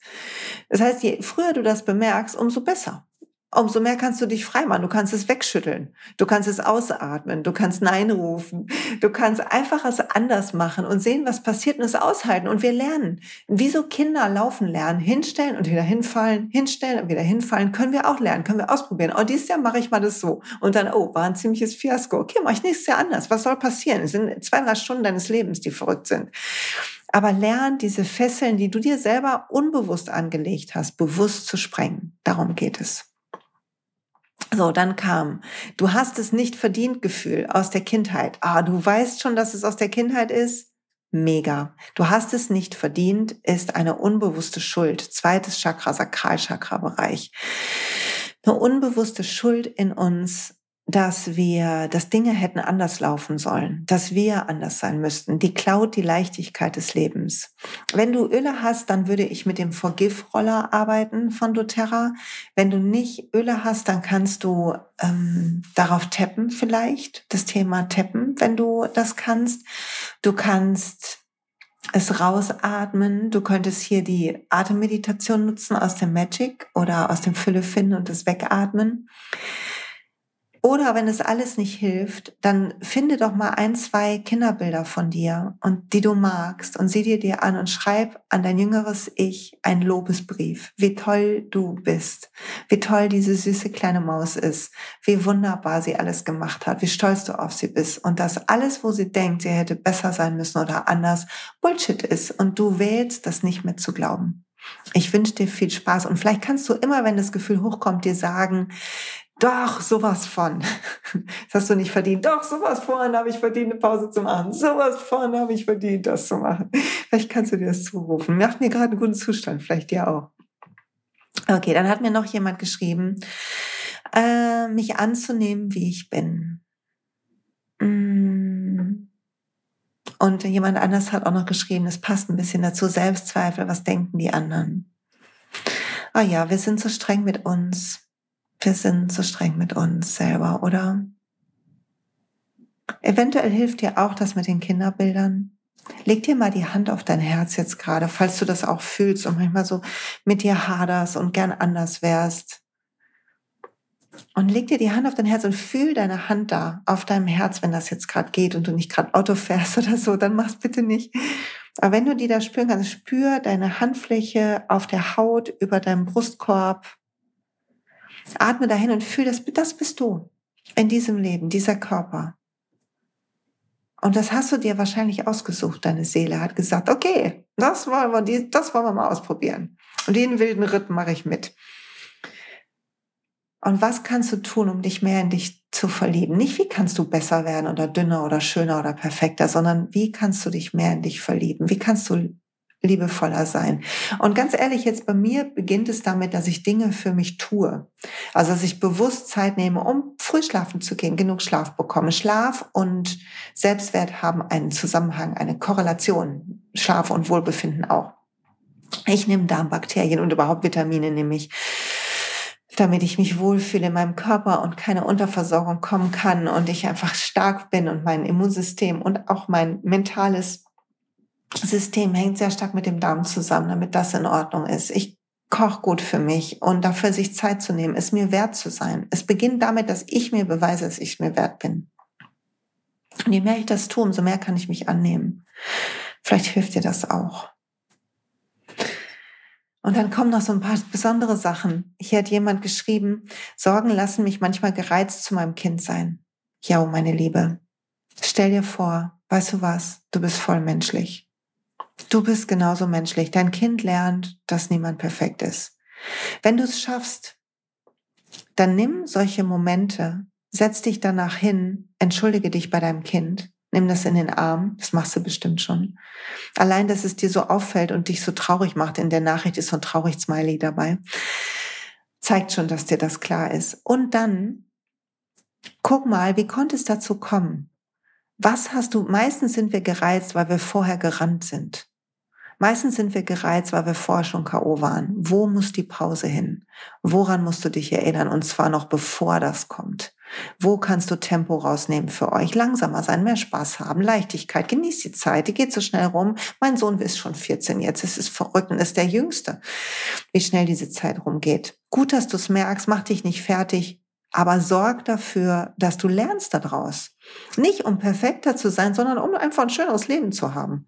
Das heißt, je früher du das bemerkst, umso besser umso mehr kannst du dich freimachen. Du kannst es wegschütteln. Du kannst es ausatmen. Du kannst Nein rufen. Du kannst einfach es anders machen und sehen, was passiert und es aushalten. Und wir lernen. Wieso Kinder laufen lernen? Hinstellen und wieder hinfallen, hinstellen und wieder hinfallen. Können wir auch lernen, können wir ausprobieren. Oh, dieses Jahr mache ich mal das so. Und dann, oh, war ein ziemliches Fiasko. Okay, mache ich nächstes Jahr anders. Was soll passieren? Es sind zwei, drei Stunden deines Lebens, die verrückt sind. Aber lern diese Fesseln, die du dir selber unbewusst angelegt hast, bewusst zu sprengen. Darum geht es. So, dann kam, du hast es nicht verdient Gefühl aus der Kindheit. Ah, du weißt schon, dass es aus der Kindheit ist? Mega. Du hast es nicht verdient, ist eine unbewusste Schuld. Zweites Chakra, Sakralchakra-Bereich. Eine unbewusste Schuld in uns, dass wir, dass Dinge hätten anders laufen sollen, dass wir anders sein müssten. Die klaut die Leichtigkeit des Lebens. Wenn du Öle hast, dann würde ich mit dem Forgive-Roller arbeiten von doTERRA. Wenn du nicht Öle hast, dann kannst du ähm, darauf tappen vielleicht, das Thema tappen, wenn du das kannst. Du kannst es rausatmen. Du könntest hier die Atemmeditation nutzen aus dem Magic oder aus dem Fülle finden und das Wegatmen. Oder wenn es alles nicht hilft, dann finde doch mal ein, zwei Kinderbilder von dir und die du magst und sieh dir dir an und schreib an dein jüngeres Ich einen Lobesbrief. Wie toll du bist. Wie toll diese süße kleine Maus ist. Wie wunderbar sie alles gemacht hat. Wie stolz du auf sie bist. Und dass alles, wo sie denkt, sie hätte besser sein müssen oder anders, Bullshit ist. Und du wählst, das nicht mehr zu glauben. Ich wünsche dir viel Spaß und vielleicht kannst du immer, wenn das Gefühl hochkommt, dir sagen, doch, sowas von. Das hast du nicht verdient. Doch, sowas von habe ich verdient, eine Pause zu machen. Sowas von habe ich verdient, das zu machen. Vielleicht kannst du dir das zurufen. Macht mir gerade einen guten Zustand, vielleicht dir auch. Okay, dann hat mir noch jemand geschrieben, äh, mich anzunehmen, wie ich bin. Mm. Und jemand anders hat auch noch geschrieben, es passt ein bisschen dazu, Selbstzweifel, was denken die anderen? Ah ja, wir sind so streng mit uns wir sind so streng mit uns selber, oder? Eventuell hilft dir auch das mit den Kinderbildern. Leg dir mal die Hand auf dein Herz jetzt gerade, falls du das auch fühlst und manchmal so mit dir haderst und gern anders wärst. Und leg dir die Hand auf dein Herz und fühl deine Hand da auf deinem Herz, wenn das jetzt gerade geht und du nicht gerade Auto fährst oder so, dann mach's bitte nicht. Aber wenn du die da spüren kannst, spür deine Handfläche auf der Haut über deinem Brustkorb, Atme dahin und fühl, das, das bist du in diesem Leben, dieser Körper. Und das hast du dir wahrscheinlich ausgesucht. Deine Seele hat gesagt, okay, das wollen wir, das wollen wir mal ausprobieren. Und den wilden Ritt mache ich mit. Und was kannst du tun, um dich mehr in dich zu verlieben? Nicht, wie kannst du besser werden oder dünner oder schöner oder perfekter, sondern wie kannst du dich mehr in dich verlieben? Wie kannst du liebevoller sein. Und ganz ehrlich, jetzt bei mir beginnt es damit, dass ich Dinge für mich tue. Also, dass ich bewusst Zeit nehme, um früh schlafen zu gehen, genug Schlaf bekomme. Schlaf und Selbstwert haben einen Zusammenhang, eine Korrelation. Schlaf und Wohlbefinden auch. Ich nehme Darmbakterien und überhaupt Vitamine nehme ich damit ich mich wohlfühle in meinem Körper und keine Unterversorgung kommen kann und ich einfach stark bin und mein Immunsystem und auch mein mentales System hängt sehr stark mit dem Darm zusammen, damit das in Ordnung ist. Ich koche gut für mich und dafür sich Zeit zu nehmen, es mir wert zu sein. Es beginnt damit, dass ich mir beweise, dass ich mir wert bin. Und je mehr ich das tue, umso mehr kann ich mich annehmen. Vielleicht hilft dir das auch. Und dann kommen noch so ein paar besondere Sachen. Hier hat jemand geschrieben, Sorgen lassen mich manchmal gereizt zu meinem Kind sein. Ja, meine Liebe, stell dir vor, weißt du was, du bist voll menschlich. Du bist genauso menschlich. Dein Kind lernt, dass niemand perfekt ist. Wenn du es schaffst, dann nimm solche Momente, setz dich danach hin, entschuldige dich bei deinem Kind Nimm das in den Arm, das machst du bestimmt schon. Allein, dass es dir so auffällt und dich so traurig macht, in der Nachricht ist so ein traurig Smiley dabei, zeigt schon, dass dir das klar ist. Und dann guck mal, wie konnte es dazu kommen? Was hast du, meistens sind wir gereizt, weil wir vorher gerannt sind. Meistens sind wir gereizt, weil wir vorher schon K.O. waren. Wo muss die Pause hin? Woran musst du dich erinnern? Und zwar noch bevor das kommt. Wo kannst du Tempo rausnehmen für euch? Langsamer sein, mehr Spaß haben, Leichtigkeit, genieß die Zeit, die geht so schnell rum. Mein Sohn ist schon 14 jetzt, es ist verrückt und ist der Jüngste, wie schnell diese Zeit rumgeht. Gut, dass du es merkst, mach dich nicht fertig, aber sorg dafür, dass du lernst daraus. Nicht um perfekter zu sein, sondern um einfach ein schöneres Leben zu haben.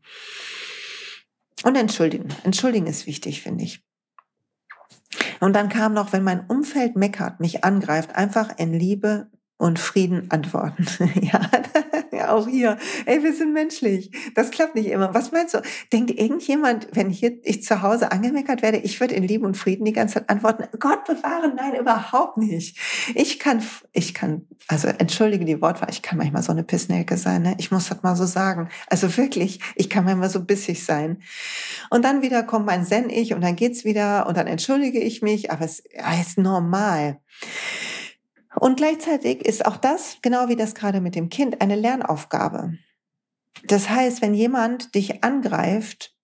Und entschuldigen. Entschuldigen ist wichtig, finde ich. Und dann kam noch, wenn mein Umfeld meckert, mich angreift, einfach in Liebe und Frieden antworten. ja, ja, auch hier. Ey, wir sind menschlich. Das klappt nicht immer. Was meinst du? Denkt irgendjemand, wenn hier ich zu Hause angemeckert werde, ich würde in Liebe und Frieden die ganze Zeit antworten? Gott bewahren, nein, überhaupt nicht. Ich kann, ich kann, also entschuldige die Wortwahl, ich kann manchmal so eine Pissnelke sein, ne? Ich muss das mal so sagen. Also wirklich, ich kann manchmal so bissig sein. Und dann wieder kommt mein Zen-Ich und dann geht's wieder und dann entschuldige ich mich, aber es ist normal. Und gleichzeitig ist auch das, genau wie das gerade mit dem Kind, eine Lernaufgabe. Das heißt, wenn jemand dich angreift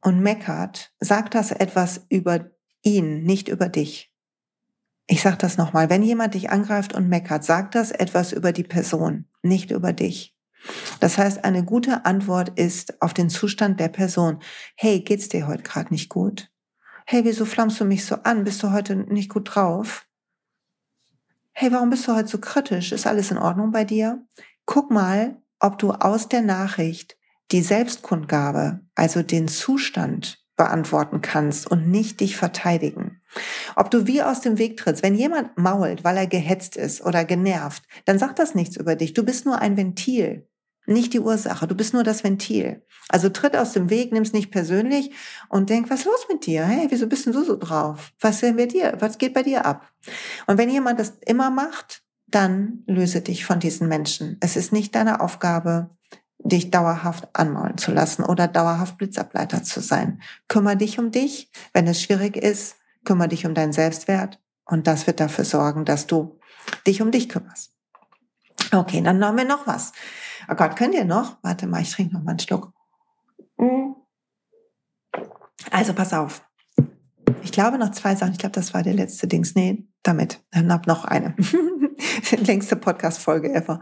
und meckert, sagt das etwas über ihn, nicht über dich. Ich sage das nochmal, wenn jemand dich angreift und meckert, sagt das etwas über die Person, nicht über dich. Das heißt, eine gute Antwort ist auf den Zustand der Person. Hey, geht's dir heute gerade nicht gut? Hey, wieso flammst du mich so an? Bist du heute nicht gut drauf? Hey, warum bist du heute so kritisch? Ist alles in Ordnung bei dir? Guck mal, ob du aus der Nachricht die Selbstkundgabe, also den Zustand beantworten kannst und nicht dich verteidigen. Ob du wie aus dem Weg trittst, wenn jemand mault, weil er gehetzt ist oder genervt, dann sagt das nichts über dich. Du bist nur ein Ventil nicht die Ursache. Du bist nur das Ventil. Also tritt aus dem Weg, nimm's nicht persönlich und denk, was ist los mit dir? Hey, wieso bist denn du so drauf? Was denn bei dir? Was geht bei dir ab? Und wenn jemand das immer macht, dann löse dich von diesen Menschen. Es ist nicht deine Aufgabe, dich dauerhaft anmaulen zu lassen oder dauerhaft Blitzableiter zu sein. Kümmer dich um dich. Wenn es schwierig ist, kümmer dich um deinen Selbstwert und das wird dafür sorgen, dass du dich um dich kümmerst. Okay, dann haben wir noch was. Oh Gott, könnt ihr noch? Warte mal, ich trinke noch mal einen Schluck. Mhm. Also pass auf. Ich glaube noch zwei Sachen. Ich glaube, das war der letzte Dings. Nee, damit. Dann hab noch eine. Längste Podcast-Folge ever.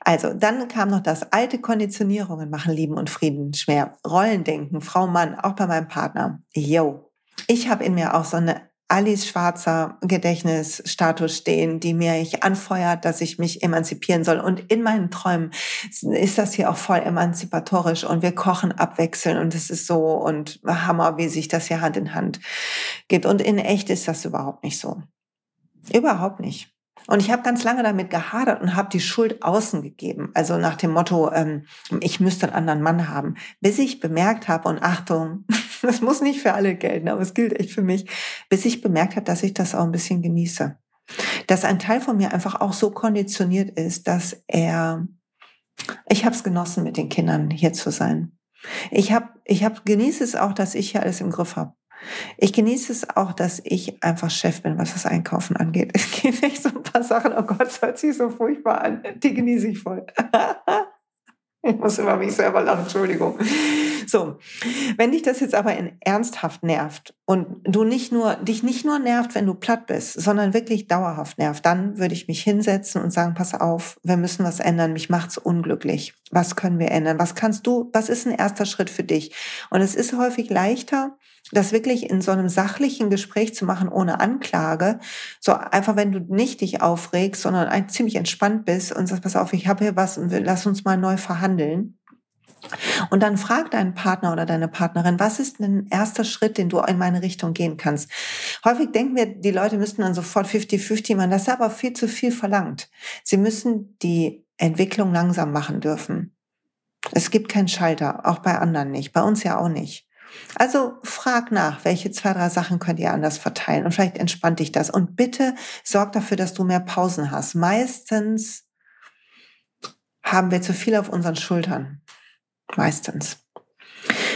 Also, dann kam noch das alte Konditionierungen machen Lieben und Frieden schwer. Rollendenken, Frau, Mann, auch bei meinem Partner. Yo. Ich habe in mir auch so eine Alice Schwarzer Gedächtnisstatus stehen, die mir ich anfeuert, dass ich mich emanzipieren soll. Und in meinen Träumen ist das hier auch voll emanzipatorisch und wir kochen abwechseln und es ist so und Hammer, wie sich das hier Hand in Hand gibt. Und in echt ist das überhaupt nicht so. Überhaupt nicht. Und ich habe ganz lange damit gehadert und habe die Schuld außen gegeben. Also nach dem Motto, ähm, ich müsste einen anderen Mann haben. Bis ich bemerkt habe, und Achtung, das muss nicht für alle gelten, aber es gilt echt für mich, bis ich bemerkt habe, dass ich das auch ein bisschen genieße. Dass ein Teil von mir einfach auch so konditioniert ist, dass er, ich habe es genossen, mit den Kindern hier zu sein. Ich habe, ich hab, genieße es auch, dass ich hier alles im Griff habe. Ich genieße es auch, dass ich einfach Chef bin, was das Einkaufen angeht. Es gibt echt so ein paar Sachen, oh Gott, das hört sich so furchtbar an. Die genieße ich voll. ich muss immer mich selber lachen, Entschuldigung. So, wenn dich das jetzt aber in ernsthaft nervt und du nicht nur, dich nicht nur nervt, wenn du platt bist, sondern wirklich dauerhaft nervt, dann würde ich mich hinsetzen und sagen, pass auf, wir müssen was ändern, mich macht's unglücklich. Was können wir ändern? Was kannst du, was ist ein erster Schritt für dich? Und es ist häufig leichter, das wirklich in so einem sachlichen Gespräch zu machen, ohne Anklage. So einfach, wenn du nicht dich aufregst, sondern ein, ziemlich entspannt bist und sagst, pass auf, ich habe hier was und lass uns mal neu verhandeln und dann frag deinen Partner oder deine Partnerin, was ist ein erster Schritt, den du in meine Richtung gehen kannst? Häufig denken wir, die Leute müssten dann sofort 50-50 machen. Das ist aber viel zu viel verlangt. Sie müssen die Entwicklung langsam machen dürfen. Es gibt keinen Schalter, auch bei anderen nicht, bei uns ja auch nicht. Also frag nach, welche zwei, drei Sachen könnt ihr anders verteilen und vielleicht entspannt dich das. Und bitte sorg dafür, dass du mehr Pausen hast. Meistens haben wir zu viel auf unseren Schultern. Meistens.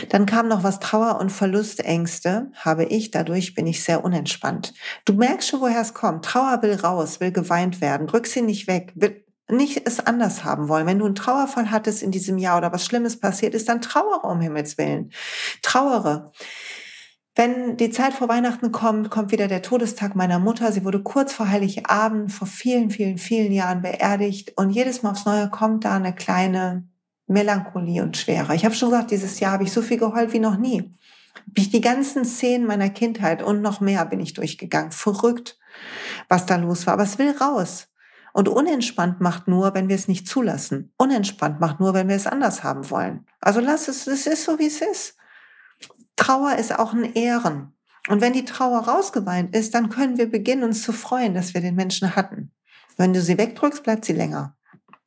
Dann kam noch was Trauer und Verlustängste, habe ich, dadurch bin ich sehr unentspannt. Du merkst schon, woher es kommt. Trauer will raus, will geweint werden, drück sie nicht weg, will nicht es anders haben wollen. Wenn du einen Trauerfall hattest in diesem Jahr oder was Schlimmes passiert ist, dann trauere um Himmels Willen. Trauere. Wenn die Zeit vor Weihnachten kommt, kommt wieder der Todestag meiner Mutter. Sie wurde kurz vor Heiligabend vor vielen, vielen, vielen Jahren beerdigt und jedes Mal aufs Neue kommt da eine kleine Melancholie und Schwere. Ich habe schon gesagt, dieses Jahr habe ich so viel geheult wie noch nie. Die ganzen Szenen meiner Kindheit und noch mehr bin ich durchgegangen. Verrückt, was da los war. Aber es will raus. Und unentspannt macht nur, wenn wir es nicht zulassen. Unentspannt macht nur, wenn wir es anders haben wollen. Also lass es, es ist so, wie es ist. Trauer ist auch ein Ehren. Und wenn die Trauer rausgeweint ist, dann können wir beginnen, uns zu freuen, dass wir den Menschen hatten. Wenn du sie wegdrückst, bleibt sie länger.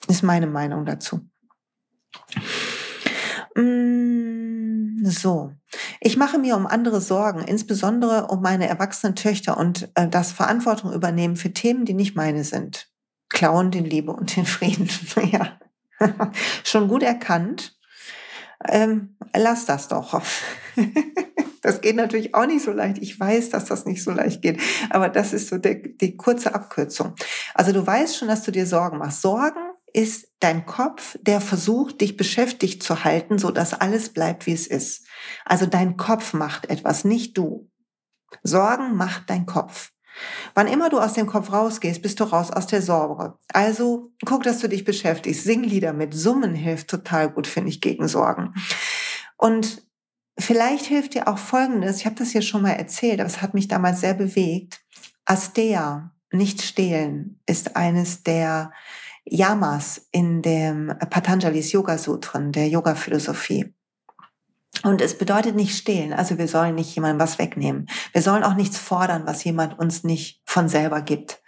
Ist meine Meinung dazu. Mm, so, ich mache mir um andere Sorgen, insbesondere um meine erwachsenen Töchter und äh, das Verantwortung übernehmen für Themen, die nicht meine sind. Klauen den Liebe und den Frieden. ja, schon gut erkannt. Ähm, lass das doch. das geht natürlich auch nicht so leicht. Ich weiß, dass das nicht so leicht geht. Aber das ist so die, die kurze Abkürzung. Also du weißt schon, dass du dir Sorgen machst. Sorgen ist dein Kopf, der versucht, dich beschäftigt zu halten, so dass alles bleibt, wie es ist. Also dein Kopf macht etwas, nicht du. Sorgen macht dein Kopf. Wann immer du aus dem Kopf rausgehst, bist du raus aus der Sorge. Also guck, dass du dich beschäftigst. Sing Lieder mit Summen hilft total gut, finde ich, gegen Sorgen. Und vielleicht hilft dir auch Folgendes. Ich habe das hier schon mal erzählt, aber es hat mich damals sehr bewegt. Astea, nicht stehlen, ist eines der Yamas in dem Patanjali's Yoga Sutren, der Yoga Philosophie. Und es bedeutet nicht stehlen. Also wir sollen nicht jemandem was wegnehmen. Wir sollen auch nichts fordern, was jemand uns nicht von selber gibt.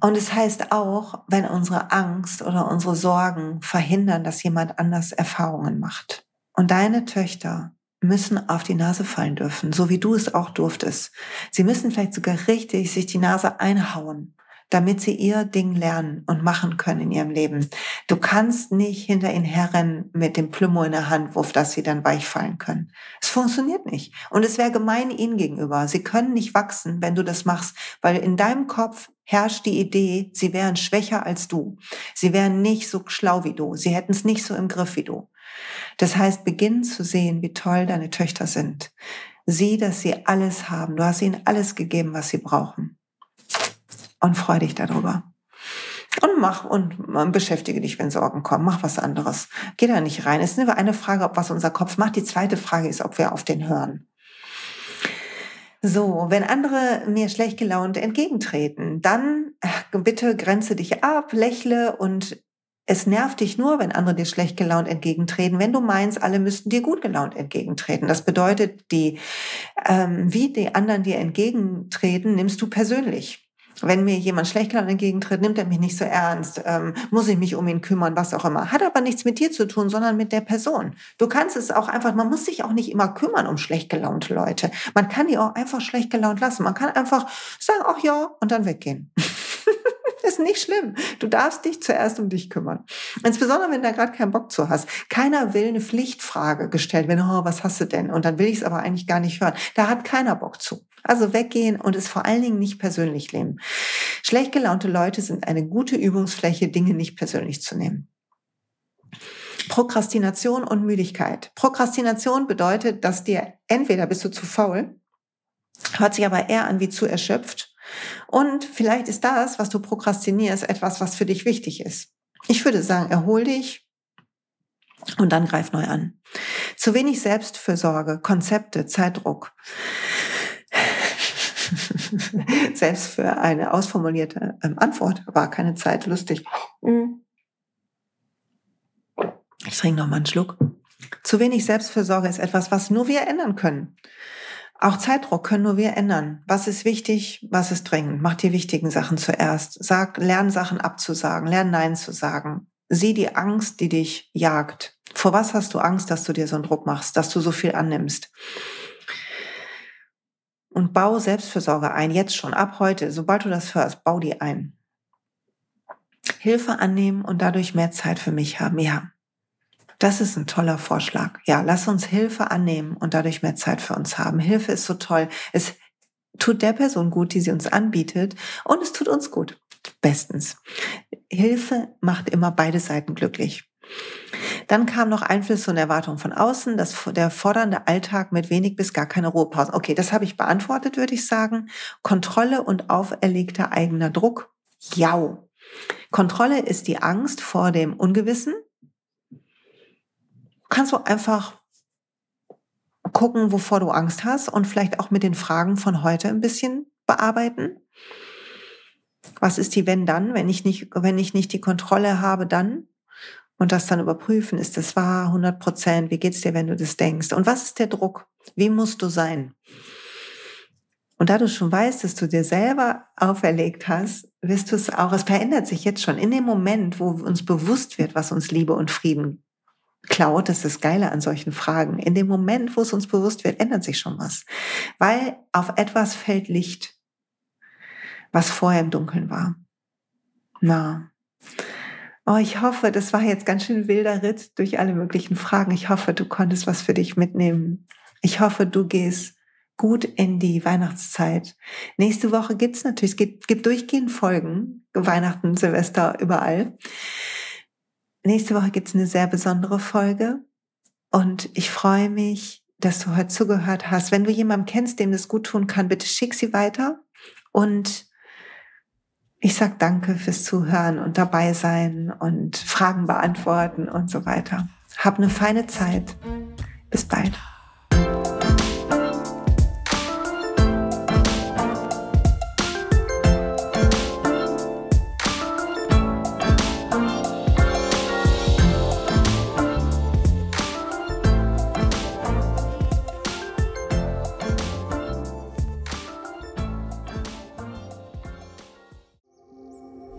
Und es heißt auch, wenn unsere Angst oder unsere Sorgen verhindern, dass jemand anders Erfahrungen macht. Und deine Töchter müssen auf die Nase fallen dürfen, so wie du es auch durftest. Sie müssen vielleicht sogar richtig sich die Nase einhauen damit sie ihr Ding lernen und machen können in ihrem Leben. Du kannst nicht hinter ihnen herrennen mit dem Plümo in der Hand, auf das sie dann weichfallen können. Es funktioniert nicht. Und es wäre gemein ihnen gegenüber. Sie können nicht wachsen, wenn du das machst, weil in deinem Kopf herrscht die Idee, sie wären schwächer als du. Sie wären nicht so schlau wie du. Sie hätten es nicht so im Griff wie du. Das heißt, beginn zu sehen, wie toll deine Töchter sind. Sieh, dass sie alles haben. Du hast ihnen alles gegeben, was sie brauchen und freu dich darüber. Und mach und beschäftige dich, wenn Sorgen kommen. Mach was anderes. Geh da nicht rein. Es ist nur eine Frage, ob was unser Kopf macht. Die zweite Frage ist, ob wir auf den hören. So, wenn andere mir schlecht gelaunt entgegentreten, dann äh, bitte grenze dich ab, lächle und es nervt dich nur, wenn andere dir schlecht gelaunt entgegentreten, wenn du meinst, alle müssten dir gut gelaunt entgegentreten. Das bedeutet, die, ähm, wie die anderen dir entgegentreten, nimmst du persönlich wenn mir jemand schlecht gelaunt entgegentritt, nimmt er mich nicht so ernst, ähm, muss ich mich um ihn kümmern, was auch immer. Hat aber nichts mit dir zu tun, sondern mit der Person. Du kannst es auch einfach, man muss sich auch nicht immer kümmern um schlecht gelaunte Leute. Man kann die auch einfach schlecht gelaunt lassen. Man kann einfach sagen, ach ja, und dann weggehen. ist nicht schlimm. Du darfst dich zuerst um dich kümmern. Insbesondere, wenn du da gerade keinen Bock zu hast. Keiner will eine Pflichtfrage gestellt werden, oh, was hast du denn? Und dann will ich es aber eigentlich gar nicht hören. Da hat keiner Bock zu. Also weggehen und es vor allen Dingen nicht persönlich nehmen. Schlecht gelaunte Leute sind eine gute Übungsfläche, Dinge nicht persönlich zu nehmen. Prokrastination und Müdigkeit. Prokrastination bedeutet, dass dir entweder bist du zu faul, hört sich aber eher an wie zu erschöpft. Und vielleicht ist das, was du prokrastinierst, etwas, was für dich wichtig ist. Ich würde sagen, erhol dich und dann greif neu an. Zu wenig Selbstfürsorge, Konzepte, Zeitdruck. Selbst für eine ausformulierte ähm, Antwort war keine Zeit lustig. Mhm. Ich trinke noch mal einen Schluck. Zu wenig Selbstfürsorge ist etwas, was nur wir ändern können. Auch Zeitdruck können nur wir ändern. Was ist wichtig? Was ist dringend? Mach die wichtigen Sachen zuerst. Sag, lern Sachen abzusagen, lern Nein zu sagen. Sieh die Angst, die dich jagt. Vor was hast du Angst, dass du dir so einen Druck machst, dass du so viel annimmst? Und bau Selbstfürsorge ein, jetzt schon, ab heute, sobald du das hörst, bau die ein. Hilfe annehmen und dadurch mehr Zeit für mich haben. Ja, das ist ein toller Vorschlag. Ja, lass uns Hilfe annehmen und dadurch mehr Zeit für uns haben. Hilfe ist so toll. Es tut der Person gut, die sie uns anbietet und es tut uns gut. Bestens. Hilfe macht immer beide Seiten glücklich. Dann kam noch Einflüsse und Erwartungen von außen, das, der fordernde Alltag mit wenig bis gar keine Ruhepausen. Okay, das habe ich beantwortet, würde ich sagen. Kontrolle und auferlegter eigener Druck. Ja. Kontrolle ist die Angst vor dem Ungewissen, kannst du einfach gucken, wovor du Angst hast und vielleicht auch mit den Fragen von heute ein bisschen bearbeiten. Was ist die wenn dann, wenn ich nicht, wenn ich nicht die Kontrolle habe, dann? Und das dann überprüfen, ist das wahr, 100 Prozent? Wie geht's dir, wenn du das denkst? Und was ist der Druck? Wie musst du sein? Und da du schon weißt, dass du dir selber auferlegt hast, wirst du es auch, es verändert sich jetzt schon in dem Moment, wo uns bewusst wird, was uns Liebe und Frieden klaut, das ist das Geile an solchen Fragen. In dem Moment, wo es uns bewusst wird, ändert sich schon was. Weil auf etwas fällt Licht, was vorher im Dunkeln war. Na. Oh, ich hoffe, das war jetzt ganz schön wilder Ritt durch alle möglichen Fragen. Ich hoffe, du konntest was für dich mitnehmen. Ich hoffe, du gehst gut in die Weihnachtszeit. Nächste Woche gibt's natürlich, es gibt, gibt durchgehend Folgen, Weihnachten, Silvester, überall. Nächste Woche gibt's eine sehr besondere Folge und ich freue mich, dass du heute zugehört hast. Wenn du jemanden kennst, dem das gut tun kann, bitte schick sie weiter und ich sag danke fürs Zuhören und dabei sein und Fragen beantworten und so weiter. Hab eine feine Zeit. Bis bald.